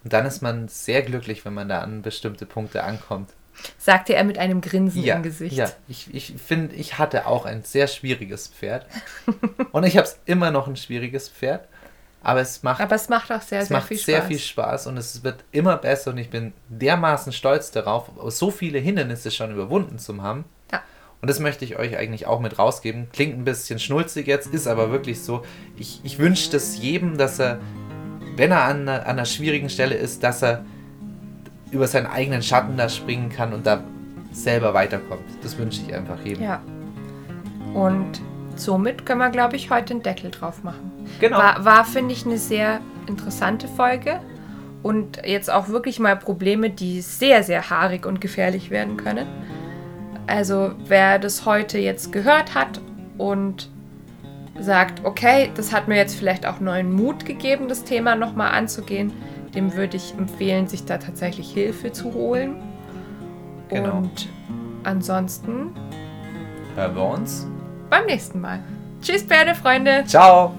Und dann ist man sehr glücklich, wenn man da an bestimmte Punkte ankommt. Sagte er mit einem Grinsen Ja, im Gesicht. ja. Ich, ich finde, ich hatte auch ein sehr schwieriges Pferd. [laughs] Und ich habe es immer noch ein schwieriges Pferd. Aber es macht, Aber es macht auch sehr, es sehr macht viel Spaß. sehr viel Spaß und es wird immer besser und ich bin dermaßen stolz darauf, so viele Hindernisse schon überwunden zu haben. Ja. Und das möchte ich euch eigentlich auch mit rausgeben. Klingt ein bisschen schnulzig jetzt, ist aber wirklich so. Ich, ich wünsche das jedem, dass er, wenn er an einer, an einer schwierigen Stelle ist, dass er über seinen eigenen Schatten da springen kann und da selber weiterkommt. Das wünsche ich einfach jedem. Ja. Und somit können wir, glaube ich, heute einen Deckel drauf machen. Genau. War, war finde ich, eine sehr interessante Folge. Und jetzt auch wirklich mal Probleme, die sehr, sehr haarig und gefährlich werden können. Also wer das heute jetzt gehört hat und sagt, okay, das hat mir jetzt vielleicht auch neuen Mut gegeben, das Thema nochmal anzugehen, dem würde ich empfehlen, sich da tatsächlich Hilfe zu holen. Genau. Und ansonsten Hören wir uns. beim nächsten Mal. Tschüss, Pferdefreunde! Ciao.